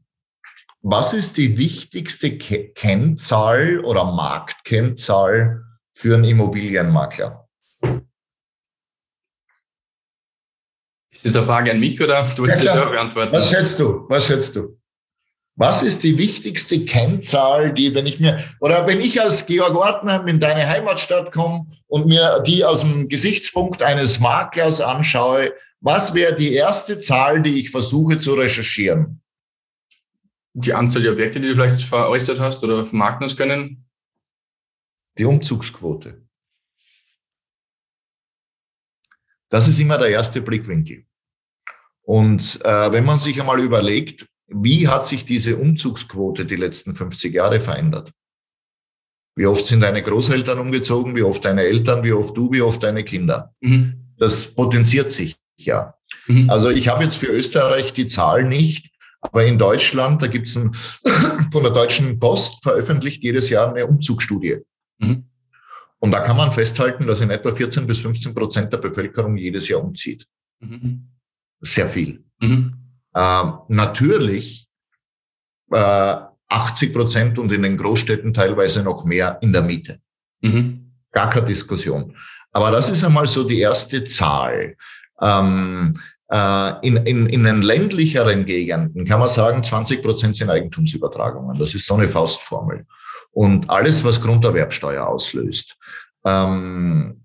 was ist die wichtigste Ke Kennzahl oder Marktkennzahl für einen Immobilienmakler? Ist das eine Frage an mich oder du willst ja, das auch beantworten? Was schätzt du? Was schätzt du? Was ist die wichtigste Kennzahl, die, wenn ich mir, oder wenn ich als Georg Ortner in deine Heimatstadt komme und mir die aus dem Gesichtspunkt eines Maklers anschaue, was wäre die erste Zahl, die ich versuche zu recherchieren? Die Anzahl der Objekte, die du vielleicht veräußert hast oder vermarkten hast können? Die Umzugsquote. Das ist immer der erste Blickwinkel. Und äh, wenn man sich einmal überlegt, wie hat sich diese Umzugsquote die letzten 50 Jahre verändert? Wie oft sind deine Großeltern umgezogen? Wie oft deine Eltern? Wie oft du? Wie oft deine Kinder? Mhm. Das potenziert sich ja. Mhm. Also ich habe jetzt für Österreich die Zahl nicht, aber in Deutschland, da gibt es von der Deutschen Post veröffentlicht jedes Jahr eine Umzugsstudie. Mhm. Und da kann man festhalten, dass in etwa 14 bis 15 Prozent der Bevölkerung jedes Jahr umzieht. Mhm. Sehr viel. Mhm. Äh, natürlich äh, 80 Prozent und in den Großstädten teilweise noch mehr in der Miete. Mhm. Gar keine Diskussion. Aber das ist einmal so die erste Zahl. Ähm, äh, in, in, in den ländlicheren Gegenden kann man sagen, 20 Prozent sind Eigentumsübertragungen. Das ist so eine Faustformel. Und alles, was Grunderwerbsteuer auslöst. Ähm,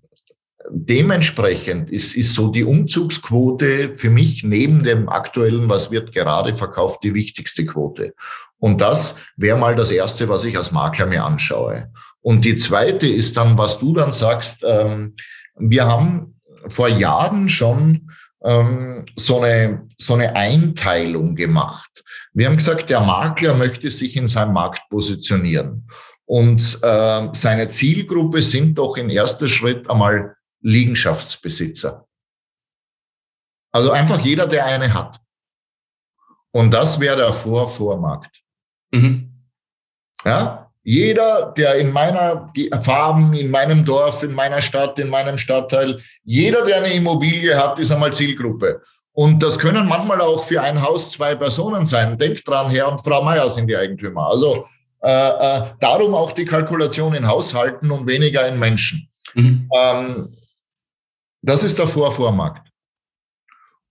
dementsprechend ist, ist so die Umzugsquote für mich neben dem aktuellen, was wird gerade verkauft, die wichtigste Quote. Und das wäre mal das Erste, was ich als Makler mir anschaue. Und die zweite ist dann, was du dann sagst, ähm, wir haben vor Jahren schon ähm, so, eine, so eine Einteilung gemacht. Wir haben gesagt, der Makler möchte sich in seinem Markt positionieren. Und äh, seine Zielgruppe sind doch in erster Schritt einmal Liegenschaftsbesitzer. Also einfach jeder, der eine hat. Und das wäre der Vor-Vormarkt. Mhm. Ja, jeder, der in meiner Farben, in meinem Dorf, in meiner Stadt, in meinem Stadtteil, jeder, der eine Immobilie hat, ist einmal Zielgruppe. Und das können manchmal auch für ein Haus zwei Personen sein. Denkt dran, Herr und Frau Meier sind die Eigentümer. Also äh, äh, darum auch die Kalkulation in Haushalten und weniger in Menschen. Mhm. Ähm, das ist der Vorvormarkt.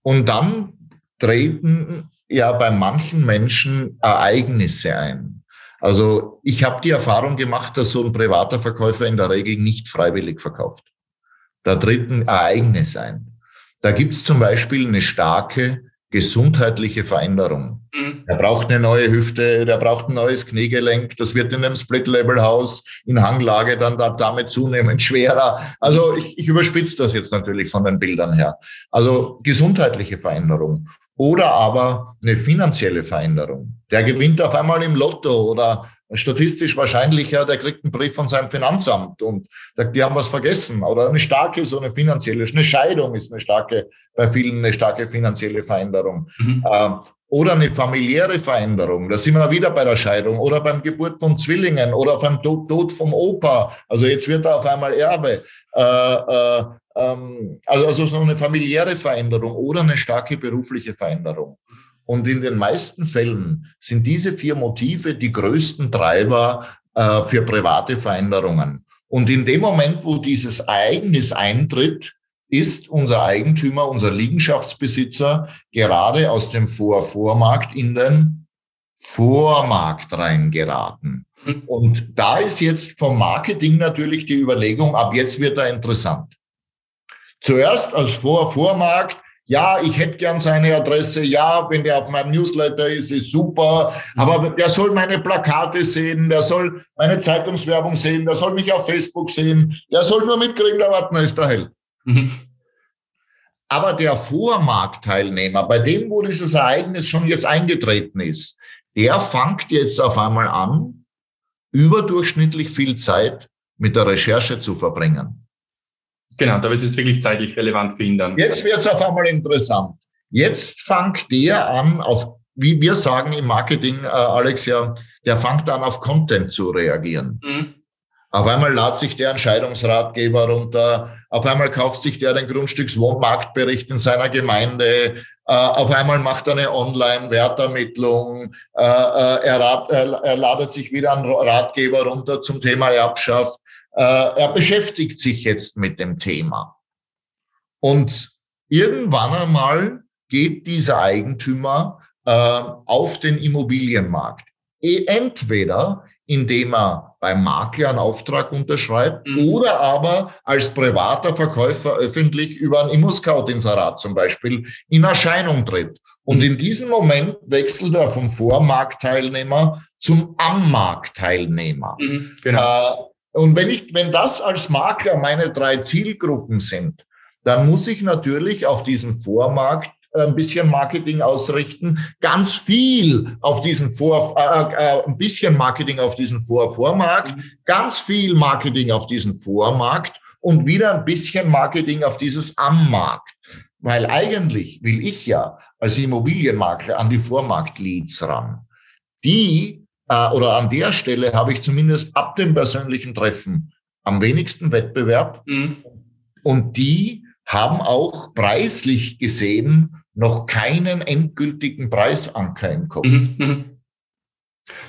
Und dann treten ja bei manchen Menschen Ereignisse ein. Also ich habe die Erfahrung gemacht, dass so ein privater Verkäufer in der Regel nicht freiwillig verkauft. da tritt ein Ereignis ein. Da gibt es zum Beispiel eine starke gesundheitliche Veränderung. Mhm. Er braucht eine neue Hüfte, der braucht ein neues Kniegelenk. Das wird in einem Split-Level-Haus in Hanglage dann damit zunehmend schwerer. Also ich, ich überspitze das jetzt natürlich von den Bildern her. Also gesundheitliche Veränderung oder aber eine finanzielle Veränderung. Der gewinnt auf einmal im Lotto oder statistisch wahrscheinlicher, der kriegt einen Brief von seinem Finanzamt und sagt, die haben was vergessen. Oder eine starke, so eine finanzielle, eine Scheidung ist eine starke, bei vielen eine starke finanzielle Veränderung. Mhm. Ähm, oder eine familiäre Veränderung. Da sind wir wieder bei der Scheidung oder beim Geburt von Zwillingen oder beim Tod, Tod vom Opa. Also jetzt wird er auf einmal Erbe. Äh, äh, ähm, also, also so eine familiäre Veränderung oder eine starke berufliche Veränderung. Und in den meisten Fällen sind diese vier Motive die größten Treiber äh, für private Veränderungen. Und in dem Moment, wo dieses Ereignis eintritt, ist unser Eigentümer, unser Liegenschaftsbesitzer gerade aus dem Vor-Vormarkt in den Vormarkt reingeraten. Mhm. Und da ist jetzt vom Marketing natürlich die Überlegung, ab jetzt wird er interessant. Zuerst als Vor-Vormarkt ja, ich hätte gern seine Adresse, ja, wenn der auf meinem Newsletter ist, ist super, aber der soll meine Plakate sehen, der soll meine Zeitungswerbung sehen, der soll mich auf Facebook sehen, der soll nur mitkriegen, der Wartner ist der Hell. Mhm. Aber der Vormarktteilnehmer, bei dem, wo dieses Ereignis schon jetzt eingetreten ist, der fängt jetzt auf einmal an, überdurchschnittlich viel Zeit mit der Recherche zu verbringen. Genau, da wird es jetzt wirklich zeitlich relevant für ihn dann. Jetzt wird es auf einmal interessant. Jetzt fängt der an, auf, wie wir sagen im Marketing, äh, Alex, ja, der fängt an, auf Content zu reagieren. Mhm. Auf einmal lädt sich der Entscheidungsratgeber runter, auf einmal kauft sich der den Grundstückswohnmarktbericht in seiner Gemeinde, äh, auf einmal macht er eine Online-Wertermittlung, äh, äh, er, er ladet sich wieder einen Ratgeber runter zum Thema Erbschaft. Äh, er beschäftigt sich jetzt mit dem Thema. Und irgendwann einmal geht dieser Eigentümer äh, auf den Immobilienmarkt. E, entweder indem er beim Makler einen Auftrag unterschreibt mhm. oder aber als privater Verkäufer öffentlich über ein Immo-Scout-Inserat zum Beispiel in Erscheinung tritt. Und mhm. in diesem Moment wechselt er vom Vormarktteilnehmer zum Am-Marktteilnehmer. Mhm, genau. Äh, und wenn ich, wenn das als Makler meine drei Zielgruppen sind, dann muss ich natürlich auf diesen Vormarkt ein bisschen Marketing ausrichten, ganz viel auf diesen Vor, äh, äh, ein bisschen Marketing auf diesen Vor-Vormarkt, ganz viel Marketing auf diesen Vormarkt und wieder ein bisschen Marketing auf dieses Am-Markt. Weil eigentlich will ich ja als Immobilienmakler an die Vormarkt-Leads ran. Die äh, oder an der Stelle habe ich zumindest ab dem persönlichen Treffen am wenigsten Wettbewerb. Mhm. Und die haben auch preislich gesehen noch keinen endgültigen Preisanker im Kopf. Mhm. mhm.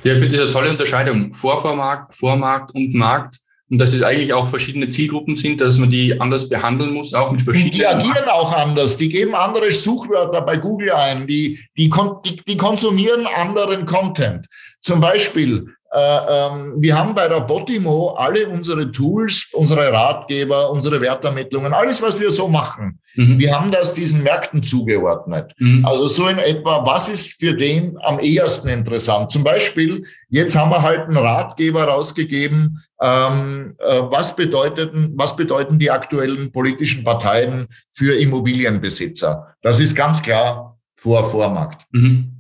Ja, ich finde das eine tolle Unterscheidung. Vorvormarkt, Vormarkt und Markt und dass es eigentlich auch verschiedene Zielgruppen sind, dass man die anders behandeln muss, auch mit verschiedenen. Die agieren auch anders, die geben andere Suchwörter bei Google ein, die, die, die, die konsumieren anderen Content. Zum Beispiel wir haben bei der Botimo alle unsere Tools, unsere Ratgeber, unsere Wertermittlungen, alles, was wir so machen. Mhm. Wir haben das diesen Märkten zugeordnet. Mhm. Also so in etwa, was ist für den am ehesten interessant? Zum Beispiel, jetzt haben wir halt einen Ratgeber rausgegeben, ähm, äh, was, bedeuteten, was bedeuten die aktuellen politischen Parteien für Immobilienbesitzer? Das ist ganz klar vor Vormarkt. Mhm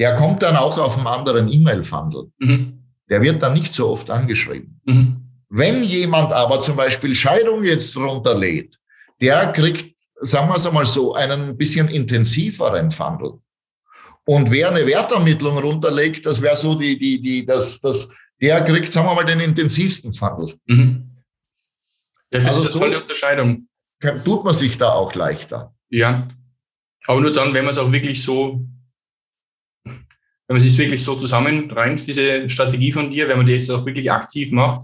der kommt dann auch auf einem anderen E-Mail-Funnel. Mhm. Der wird dann nicht so oft angeschrieben. Mhm. Wenn jemand aber zum Beispiel Scheidung jetzt runterlädt, der kriegt, sagen wir es einmal so, einen bisschen intensiveren Funnel. Und wer eine Wertermittlung runterlegt, das wäre so die, die, die, das, das, der kriegt, sagen wir mal, den intensivsten Funnel. Mhm. Ja, also eine tolle Unterscheidung. Tut man sich da auch leichter. Ja. Aber nur dann, wenn man es auch wirklich so wenn man sich wirklich so zusammenreimt, diese Strategie von dir, wenn man die jetzt auch wirklich aktiv macht.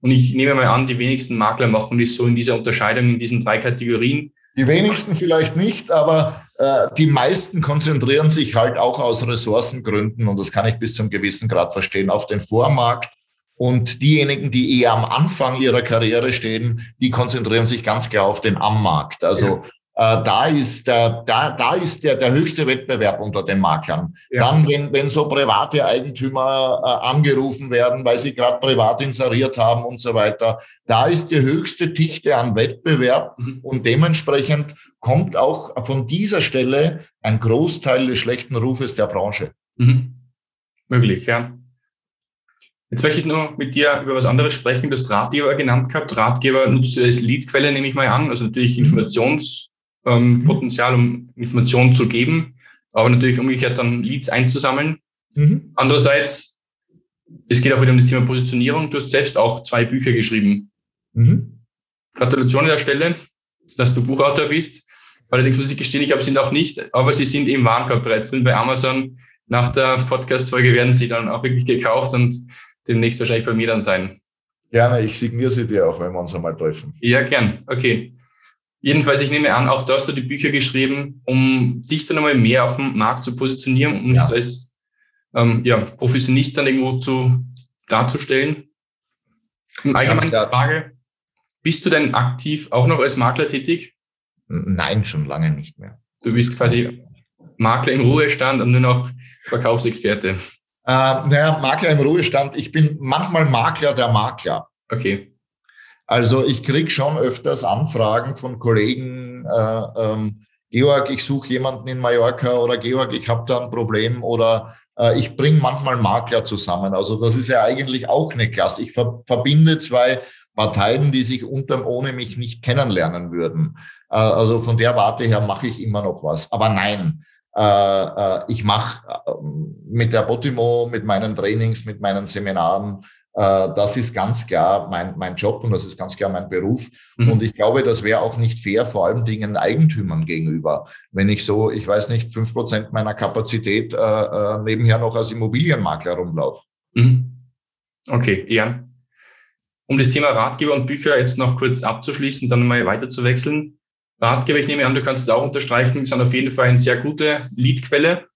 Und ich nehme mal an, die wenigsten Makler machen das so in dieser Unterscheidung, in diesen drei Kategorien. Die wenigsten vielleicht nicht, aber äh, die meisten konzentrieren sich halt auch aus Ressourcengründen, und das kann ich bis zum gewissen Grad verstehen, auf den Vormarkt Und diejenigen, die eher am Anfang ihrer Karriere stehen, die konzentrieren sich ganz klar auf den Am-Markt. Also da ist der, da, da ist der, der höchste Wettbewerb unter den Maklern. Ja. Dann, wenn, wenn so private Eigentümer äh, angerufen werden, weil sie gerade privat inseriert haben und so weiter, da ist die höchste Dichte an Wettbewerb mhm. und dementsprechend kommt auch von dieser Stelle ein Großteil des schlechten Rufes der Branche. Mhm. Möglich, ja. Jetzt möchte ich nur mit dir über was anderes sprechen. Du hast Ratgeber genannt gehabt. Ratgeber nutzt du als Leadquelle, nehme ich mal an. Also natürlich mhm. Informations- ähm, Potenzial, um Informationen zu geben, aber natürlich umgekehrt dann Leads einzusammeln. Mhm. Andererseits, es geht auch wieder um das Thema Positionierung. Du hast selbst auch zwei Bücher geschrieben. Mhm. Gratulation an der Stelle, dass du Buchautor bist. Allerdings muss ich gestehen, ich habe sie noch nicht, aber sie sind im Warenkorb bereits drin bei Amazon. Nach der Podcast-Folge werden sie dann auch wirklich gekauft und demnächst wahrscheinlich bei mir dann sein. Gerne, ich signiere sie dir auch, wenn wir uns einmal treffen. Ja, gern. Okay. Jedenfalls, ich nehme an, auch da hast du die Bücher geschrieben, um dich dann einmal mehr auf dem Markt zu positionieren, um ja. dich als ähm, ja, Professionist dann irgendwo zu, darzustellen. Im Allgemeinen die Frage, bist du denn aktiv auch noch als Makler tätig? Nein, schon lange nicht mehr. Du bist quasi Makler im Ruhestand und nur noch Verkaufsexperte. Äh, naja, Makler im Ruhestand. Ich bin manchmal Makler der Makler. Okay. Also ich kriege schon öfters Anfragen von Kollegen, äh, ähm, Georg, ich suche jemanden in Mallorca oder Georg, ich habe da ein Problem oder äh, ich bringe manchmal Makler zusammen. Also das ist ja eigentlich auch eine Klasse. Ich ver verbinde zwei Parteien, die sich unterm ohne mich nicht kennenlernen würden. Äh, also von der Warte her mache ich immer noch was. Aber nein, äh, äh, ich mache äh, mit der Botimo, mit meinen Trainings, mit meinen Seminaren das ist ganz klar mein, mein Job und das ist ganz klar mein Beruf. Mhm. Und ich glaube, das wäre auch nicht fair, vor allem Dingen Eigentümern gegenüber. Wenn ich so, ich weiß nicht, fünf Prozent meiner Kapazität äh, äh, nebenher noch als Immobilienmakler rumlaufe. Mhm. Okay, ja. Um das Thema Ratgeber und Bücher jetzt noch kurz abzuschließen, dann mal weiter zu wechseln. Ratgeber, ich nehme an, du kannst es auch unterstreichen, sind auf jeden Fall eine sehr gute Leadquelle.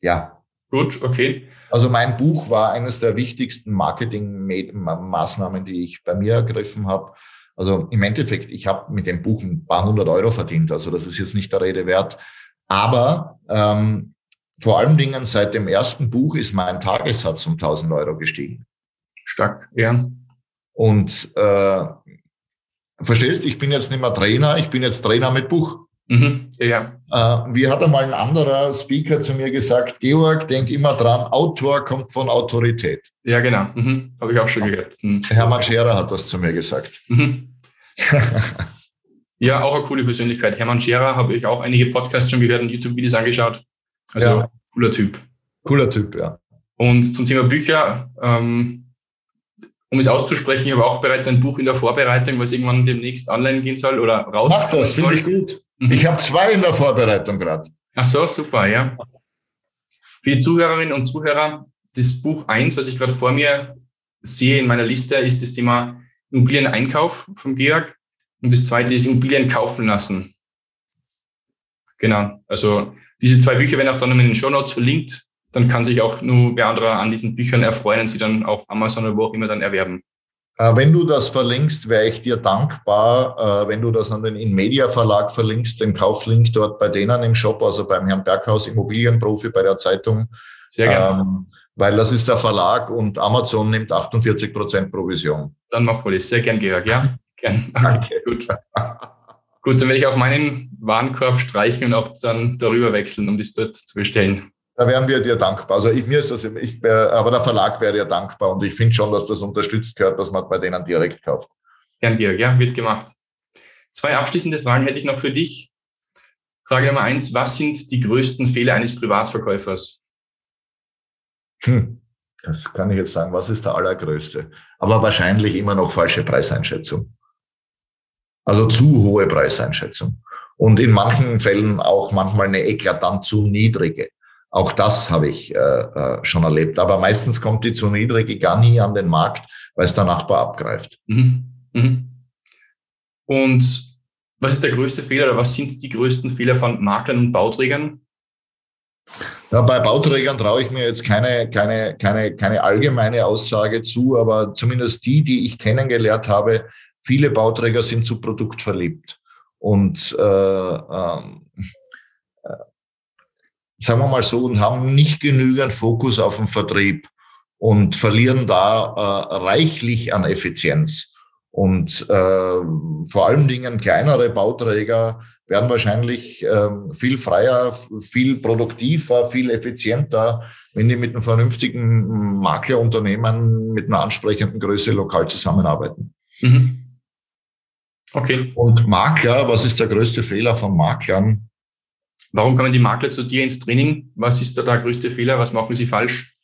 Ja. Gut, okay. Also mein Buch war eines der wichtigsten Marketingmaßnahmen, die ich bei mir ergriffen habe. Also im Endeffekt, ich habe mit dem Buch ein paar hundert Euro verdient. Also das ist jetzt nicht der Rede wert. Aber ähm, vor allen Dingen seit dem ersten Buch ist mein Tagessatz um 1000 Euro gestiegen. Stark, ja. Und äh, verstehst, ich bin jetzt nicht mehr Trainer, ich bin jetzt Trainer mit Buch. Mhm, ja. Äh, wie hat einmal ein anderer Speaker zu mir gesagt, Georg, denk immer dran, Autor kommt von Autorität. Ja, genau. Mhm. Habe ich auch schon gehört. Mhm. Hermann Scherer hat das zu mir gesagt. Mhm. ja, auch eine coole Persönlichkeit. Hermann Scherer habe ich auch einige Podcasts schon gehört und YouTube-Videos angeschaut. Also ja. cooler Typ. Cooler Typ, ja. Und zum Thema Bücher, ähm, um es auszusprechen, ich habe auch bereits ein Buch in der Vorbereitung, was irgendwann demnächst online gehen soll oder raus. Mach das, finde ich gut. Mhm. Ich habe zwei in der Vorbereitung gerade. Ach so, super, ja. Für die Zuhörerinnen und Zuhörer, das Buch 1, was ich gerade vor mir sehe in meiner Liste, ist das Thema Immobilieneinkauf vom Georg. Und das zweite ist Immobilien kaufen lassen. Genau. Also diese zwei Bücher werden auch dann in den Show Notes verlinkt. Dann kann sich auch nur wer andere an diesen Büchern erfreuen und sie dann auf Amazon oder wo auch immer dann erwerben. Äh, wenn du das verlinkst, wäre ich dir dankbar, äh, wenn du das an den InMedia Verlag verlinkst, den Kauflink dort bei denen im Shop, also beim Herrn Berghaus, Immobilienprofi bei der Zeitung. Sehr gerne. Ähm, weil das ist der Verlag und Amazon nimmt 48 Prozent Provision. Dann machen wir das. Sehr gern, Georg. Ja, gern. Danke. Gut. Gut, dann werde ich auch meinen Warenkorb streichen und auch dann darüber wechseln, um das dort zu bestellen. Da wären wir dir dankbar. Also ich, mir ist das, ich, aber der Verlag wäre dir dankbar und ich finde schon, dass das unterstützt gehört, dass man bei denen direkt kauft. Gern, Georg, ja, wird gemacht. Zwei abschließende Fragen hätte ich noch für dich. Frage Nummer eins, was sind die größten Fehler eines Privatverkäufers? Hm, das kann ich jetzt sagen, was ist der allergrößte? Aber wahrscheinlich immer noch falsche Preiseinschätzung. Also zu hohe Preiseinschätzung. Und in manchen Fällen auch manchmal eine eklatant zu niedrige. Auch das habe ich äh, äh, schon erlebt. Aber meistens kommt die zu niedrige gar nie an den Markt, weil es der Nachbar abgreift. Mhm. Mhm. Und was ist der größte Fehler oder was sind die größten Fehler von Maklern und Bauträgern? Ja, bei Bauträgern traue ich mir jetzt keine, keine, keine, keine allgemeine Aussage zu, aber zumindest die, die ich kennengelernt habe, viele Bauträger sind zu Produkt verliebt. Und äh, äh, sagen wir mal so, und haben nicht genügend Fokus auf den Vertrieb und verlieren da äh, reichlich an Effizienz. Und äh, vor allen Dingen kleinere Bauträger werden wahrscheinlich ähm, viel freier, viel produktiver, viel effizienter, wenn die mit einem vernünftigen Maklerunternehmen mit einer ansprechenden Größe lokal zusammenarbeiten. Mhm. Okay. Und Makler, was ist der größte Fehler von Maklern? Warum kommen die Makler zu dir ins Training? Was ist da der größte Fehler? Was machen sie falsch?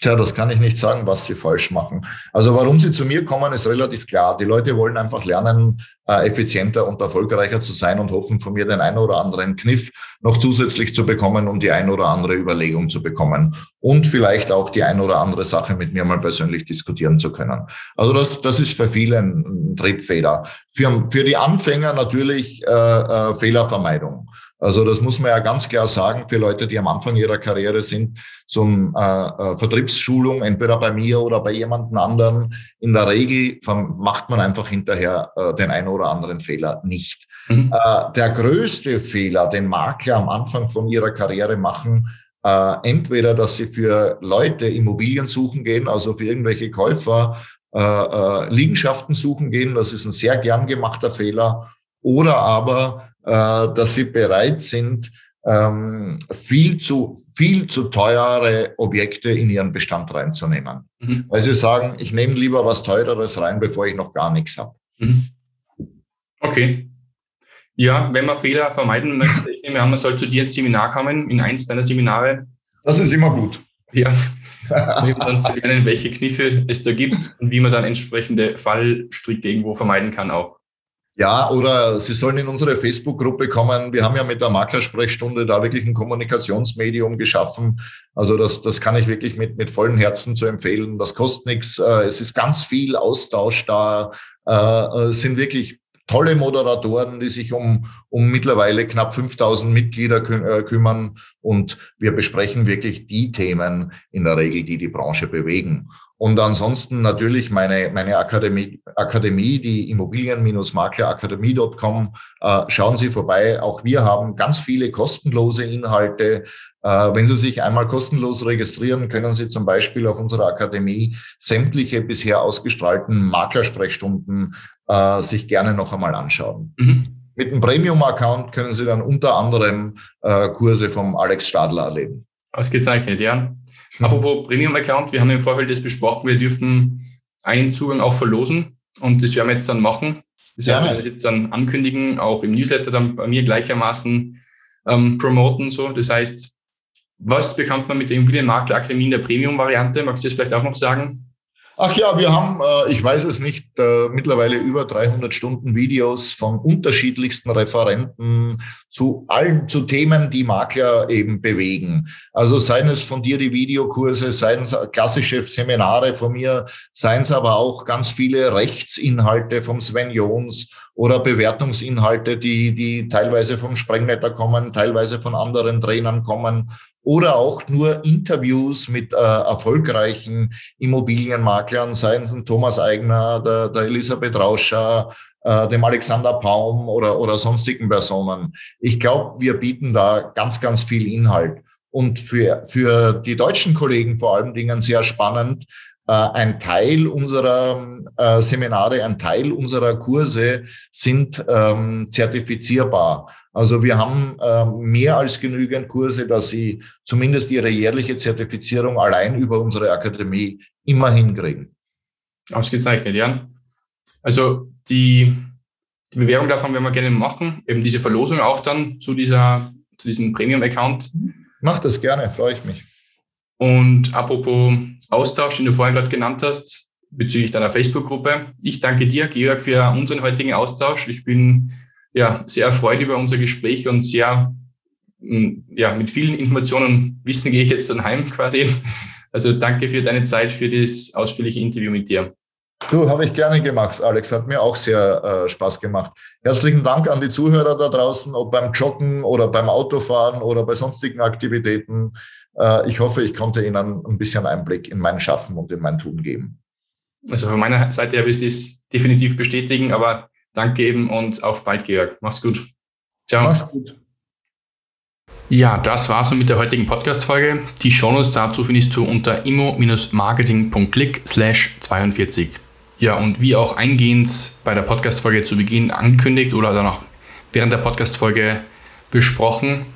Tja, das kann ich nicht sagen, was sie falsch machen. Also warum sie zu mir kommen, ist relativ klar. Die Leute wollen einfach lernen, äh, effizienter und erfolgreicher zu sein und hoffen von mir den einen oder anderen Kniff noch zusätzlich zu bekommen, um die ein oder andere Überlegung zu bekommen und vielleicht auch die ein oder andere Sache mit mir mal persönlich diskutieren zu können. Also das, das ist für viele ein Triebfeder. Für, für die Anfänger natürlich äh, äh, Fehlervermeidung. Also das muss man ja ganz klar sagen für Leute, die am Anfang ihrer Karriere sind, eine äh, äh, Vertriebsschulung, entweder bei mir oder bei jemandem anderen. In der Regel macht man einfach hinterher äh, den einen oder anderen Fehler nicht. Mhm. Äh, der größte Fehler, den Makler am Anfang von ihrer Karriere machen, äh, entweder, dass sie für Leute Immobilien suchen gehen, also für irgendwelche Käufer äh, äh, Liegenschaften suchen gehen, das ist ein sehr gern gemachter Fehler, oder aber dass sie bereit sind, ähm, viel zu viel zu teure Objekte in ihren Bestand reinzunehmen. Mhm. Weil sie sagen, ich nehme lieber was Teureres rein, bevor ich noch gar nichts habe. Mhm. Okay. Ja, wenn man Fehler vermeiden möchte, ich nehme an, man soll zu dir ins Seminar kommen, in eins deiner Seminare. Das ist immer gut. Ja, um dann zu lernen, welche Kniffe es da gibt und wie man dann entsprechende Fallstricke irgendwo vermeiden kann auch. Ja, oder Sie sollen in unsere Facebook-Gruppe kommen. Wir haben ja mit der Maklersprechstunde da wirklich ein Kommunikationsmedium geschaffen. Also das, das kann ich wirklich mit, mit vollem Herzen zu empfehlen. Das kostet nichts. Äh, es ist ganz viel Austausch da. Äh, es sind wirklich tolle Moderatoren, die sich um, um mittlerweile knapp 5000 Mitglieder kü äh, kümmern. Und wir besprechen wirklich die Themen in der Regel, die die Branche bewegen. Und ansonsten natürlich meine, meine Akademie, Akademie, die Immobilien-Maklerakademie.com. Äh, schauen Sie vorbei. Auch wir haben ganz viele kostenlose Inhalte. Äh, wenn Sie sich einmal kostenlos registrieren, können Sie zum Beispiel auf unserer Akademie sämtliche bisher ausgestrahlten Maklersprechstunden äh, sich gerne noch einmal anschauen. Mhm. Mit einem Premium-Account können Sie dann unter anderem äh, Kurse vom Alex Stadler erleben. Ausgezeichnet, ja. Apropos Premium-Account, wir haben im Vorfeld das besprochen, wir dürfen einen Zugang auch verlosen und das werden wir jetzt dann machen. Das heißt, wir werden das jetzt dann ankündigen, auch im Newsletter dann bei mir gleichermaßen ähm, promoten. So. Das heißt, was bekommt man mit der Immobilienmakler-Akademie in der Premium-Variante? Magst du das vielleicht auch noch sagen? Ach ja, wir haben, äh, ich weiß es nicht, äh, mittlerweile über 300 Stunden Videos von unterschiedlichsten Referenten zu allen, zu Themen, die Makler eben bewegen. Also seien es von dir die Videokurse, seien es klassische Seminare von mir, seien es aber auch ganz viele Rechtsinhalte vom Sven Jons oder Bewertungsinhalte, die, die teilweise vom Sprengnetter kommen, teilweise von anderen Trainern kommen oder auch nur Interviews mit äh, erfolgreichen Immobilienmaklern, seien es Thomas Eigner, der, der Elisabeth Rauscher, äh, dem Alexander Paum oder, oder sonstigen Personen. Ich glaube, wir bieten da ganz, ganz viel Inhalt. Und für, für die deutschen Kollegen vor allen Dingen sehr spannend, ein Teil unserer äh, Seminare, ein Teil unserer Kurse sind ähm, zertifizierbar. Also wir haben äh, mehr als genügend Kurse, dass sie zumindest ihre jährliche Zertifizierung allein über unsere Akademie immer hinkriegen. Ausgezeichnet, ja. Also die, die Bewerbung davon werden wir gerne machen, eben diese Verlosung auch dann zu dieser, zu diesem Premium-Account. Mach das gerne, freue ich mich. Und apropos Austausch, den du vorhin gerade genannt hast, bezüglich deiner Facebook-Gruppe. Ich danke dir, Georg, für unseren heutigen Austausch. Ich bin ja, sehr erfreut über unser Gespräch und sehr, mm, ja, mit vielen Informationen und Wissen gehe ich jetzt dann heim quasi. Also danke für deine Zeit, für das ausführliche Interview mit dir. Du, habe ich gerne gemacht, Alex. Hat mir auch sehr äh, Spaß gemacht. Herzlichen Dank an die Zuhörer da draußen, ob beim Joggen oder beim Autofahren oder bei sonstigen Aktivitäten. Äh, ich hoffe, ich konnte Ihnen ein bisschen Einblick in mein Schaffen und in mein Tun geben. Also von meiner Seite her würde ich das definitiv bestätigen, aber danke eben und auf bald, Georg. Mach's gut. Ciao. Mach's gut. Ja, das war's nun mit der heutigen Podcast-Folge. Die Shownotes dazu findest du unter immo-marketing.click slash 42. Ja, und wie auch eingehend bei der Podcast-Folge zu Beginn angekündigt oder dann auch während der Podcast-Folge besprochen,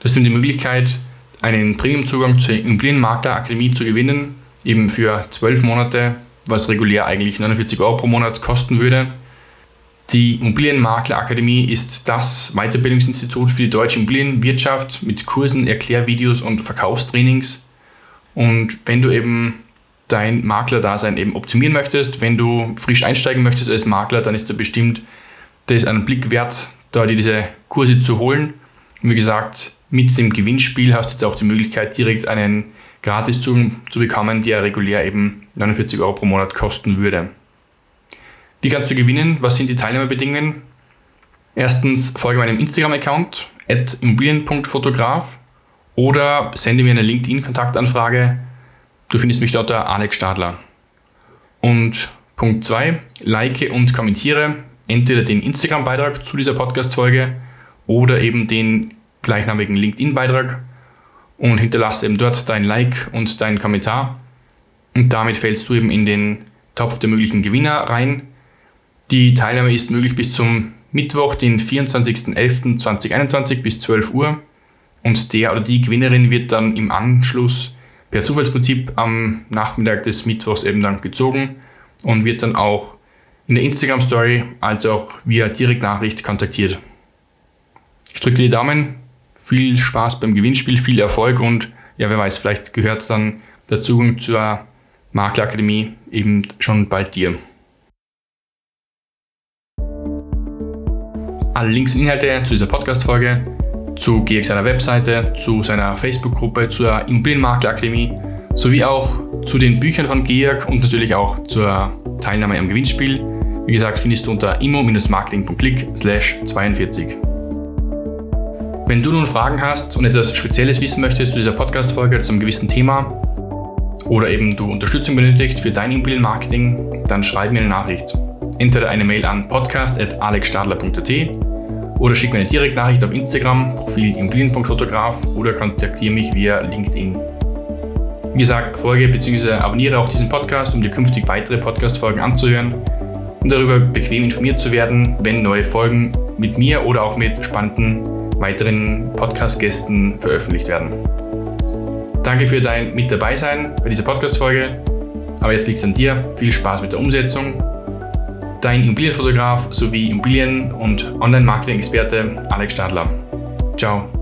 das ist die Möglichkeit, einen Premium-Zugang zur Immobilienmakler-Akademie zu gewinnen, eben für zwölf Monate, was regulär eigentlich 49 Euro pro Monat kosten würde. Die Immobilienmaklerakademie ist das Weiterbildungsinstitut für die deutsche Immobilienwirtschaft mit Kursen, Erklärvideos und Verkaufstrainings. Und wenn du eben dein Maklerdasein eben optimieren möchtest, wenn du frisch einsteigen möchtest als Makler, dann ist da bestimmt das einen Blick wert, da dir diese Kurse zu holen. Und wie gesagt, mit dem Gewinnspiel hast du jetzt auch die Möglichkeit, direkt einen Gratiszugang zu bekommen, der regulär eben 49 Euro pro Monat kosten würde. Die kannst du gewinnen. Was sind die Teilnahmebedingungen? Erstens folge meinem Instagram-Account immobilien.fotograf oder sende mir eine LinkedIn-Kontaktanfrage. Du findest mich dort unter Alex Stadler. Und Punkt 2, like und kommentiere entweder den Instagram-Beitrag zu dieser Podcast-Folge oder eben den gleichnamigen LinkedIn-Beitrag und hinterlasse eben dort dein Like und deinen Kommentar. Und damit fällst du eben in den Topf der möglichen Gewinner rein. Die Teilnahme ist möglich bis zum Mittwoch, den 24.11.2021 bis 12 Uhr. Und der oder die Gewinnerin wird dann im Anschluss per Zufallsprinzip am Nachmittag des Mittwochs eben dann gezogen und wird dann auch in der Instagram Story als auch via Direktnachricht kontaktiert. Ich drücke die Daumen, viel Spaß beim Gewinnspiel, viel Erfolg und ja, wer weiß, vielleicht gehört dann der Zugang zur Maklerakademie eben schon bald dir. Alle Links und Inhalte zu dieser Podcast-Folge, zu Georg seiner Webseite, zu seiner Facebook-Gruppe, zur Immobilienmaklerakademie sowie auch zu den Büchern von Georg und natürlich auch zur Teilnahme am Gewinnspiel. Wie gesagt, findest du unter immo-marketing.click 42. Wenn du nun Fragen hast und etwas Spezielles wissen möchtest zu dieser Podcast-Folge zu einem gewissen Thema oder eben du Unterstützung benötigst für dein Immobilienmarketing, dann schreib mir eine Nachricht entweder eine Mail an podcast.alexstadler.at oder schick mir eine Direktnachricht auf Instagram, Profil immobilien.fotograf oder kontaktiere mich via LinkedIn. Wie gesagt, folge bzw. abonniere auch diesen Podcast, um dir künftig weitere Podcast-Folgen anzuhören und darüber bequem informiert zu werden, wenn neue Folgen mit mir oder auch mit spannenden weiteren Podcast-Gästen veröffentlicht werden. Danke für dein Mit dabei sein bei dieser Podcast-Folge. Aber jetzt liegt es an dir. Viel Spaß mit der Umsetzung dein Immobilienfotograf sowie Immobilien- und Online-Marketing-Experte Alex Stadler. Ciao.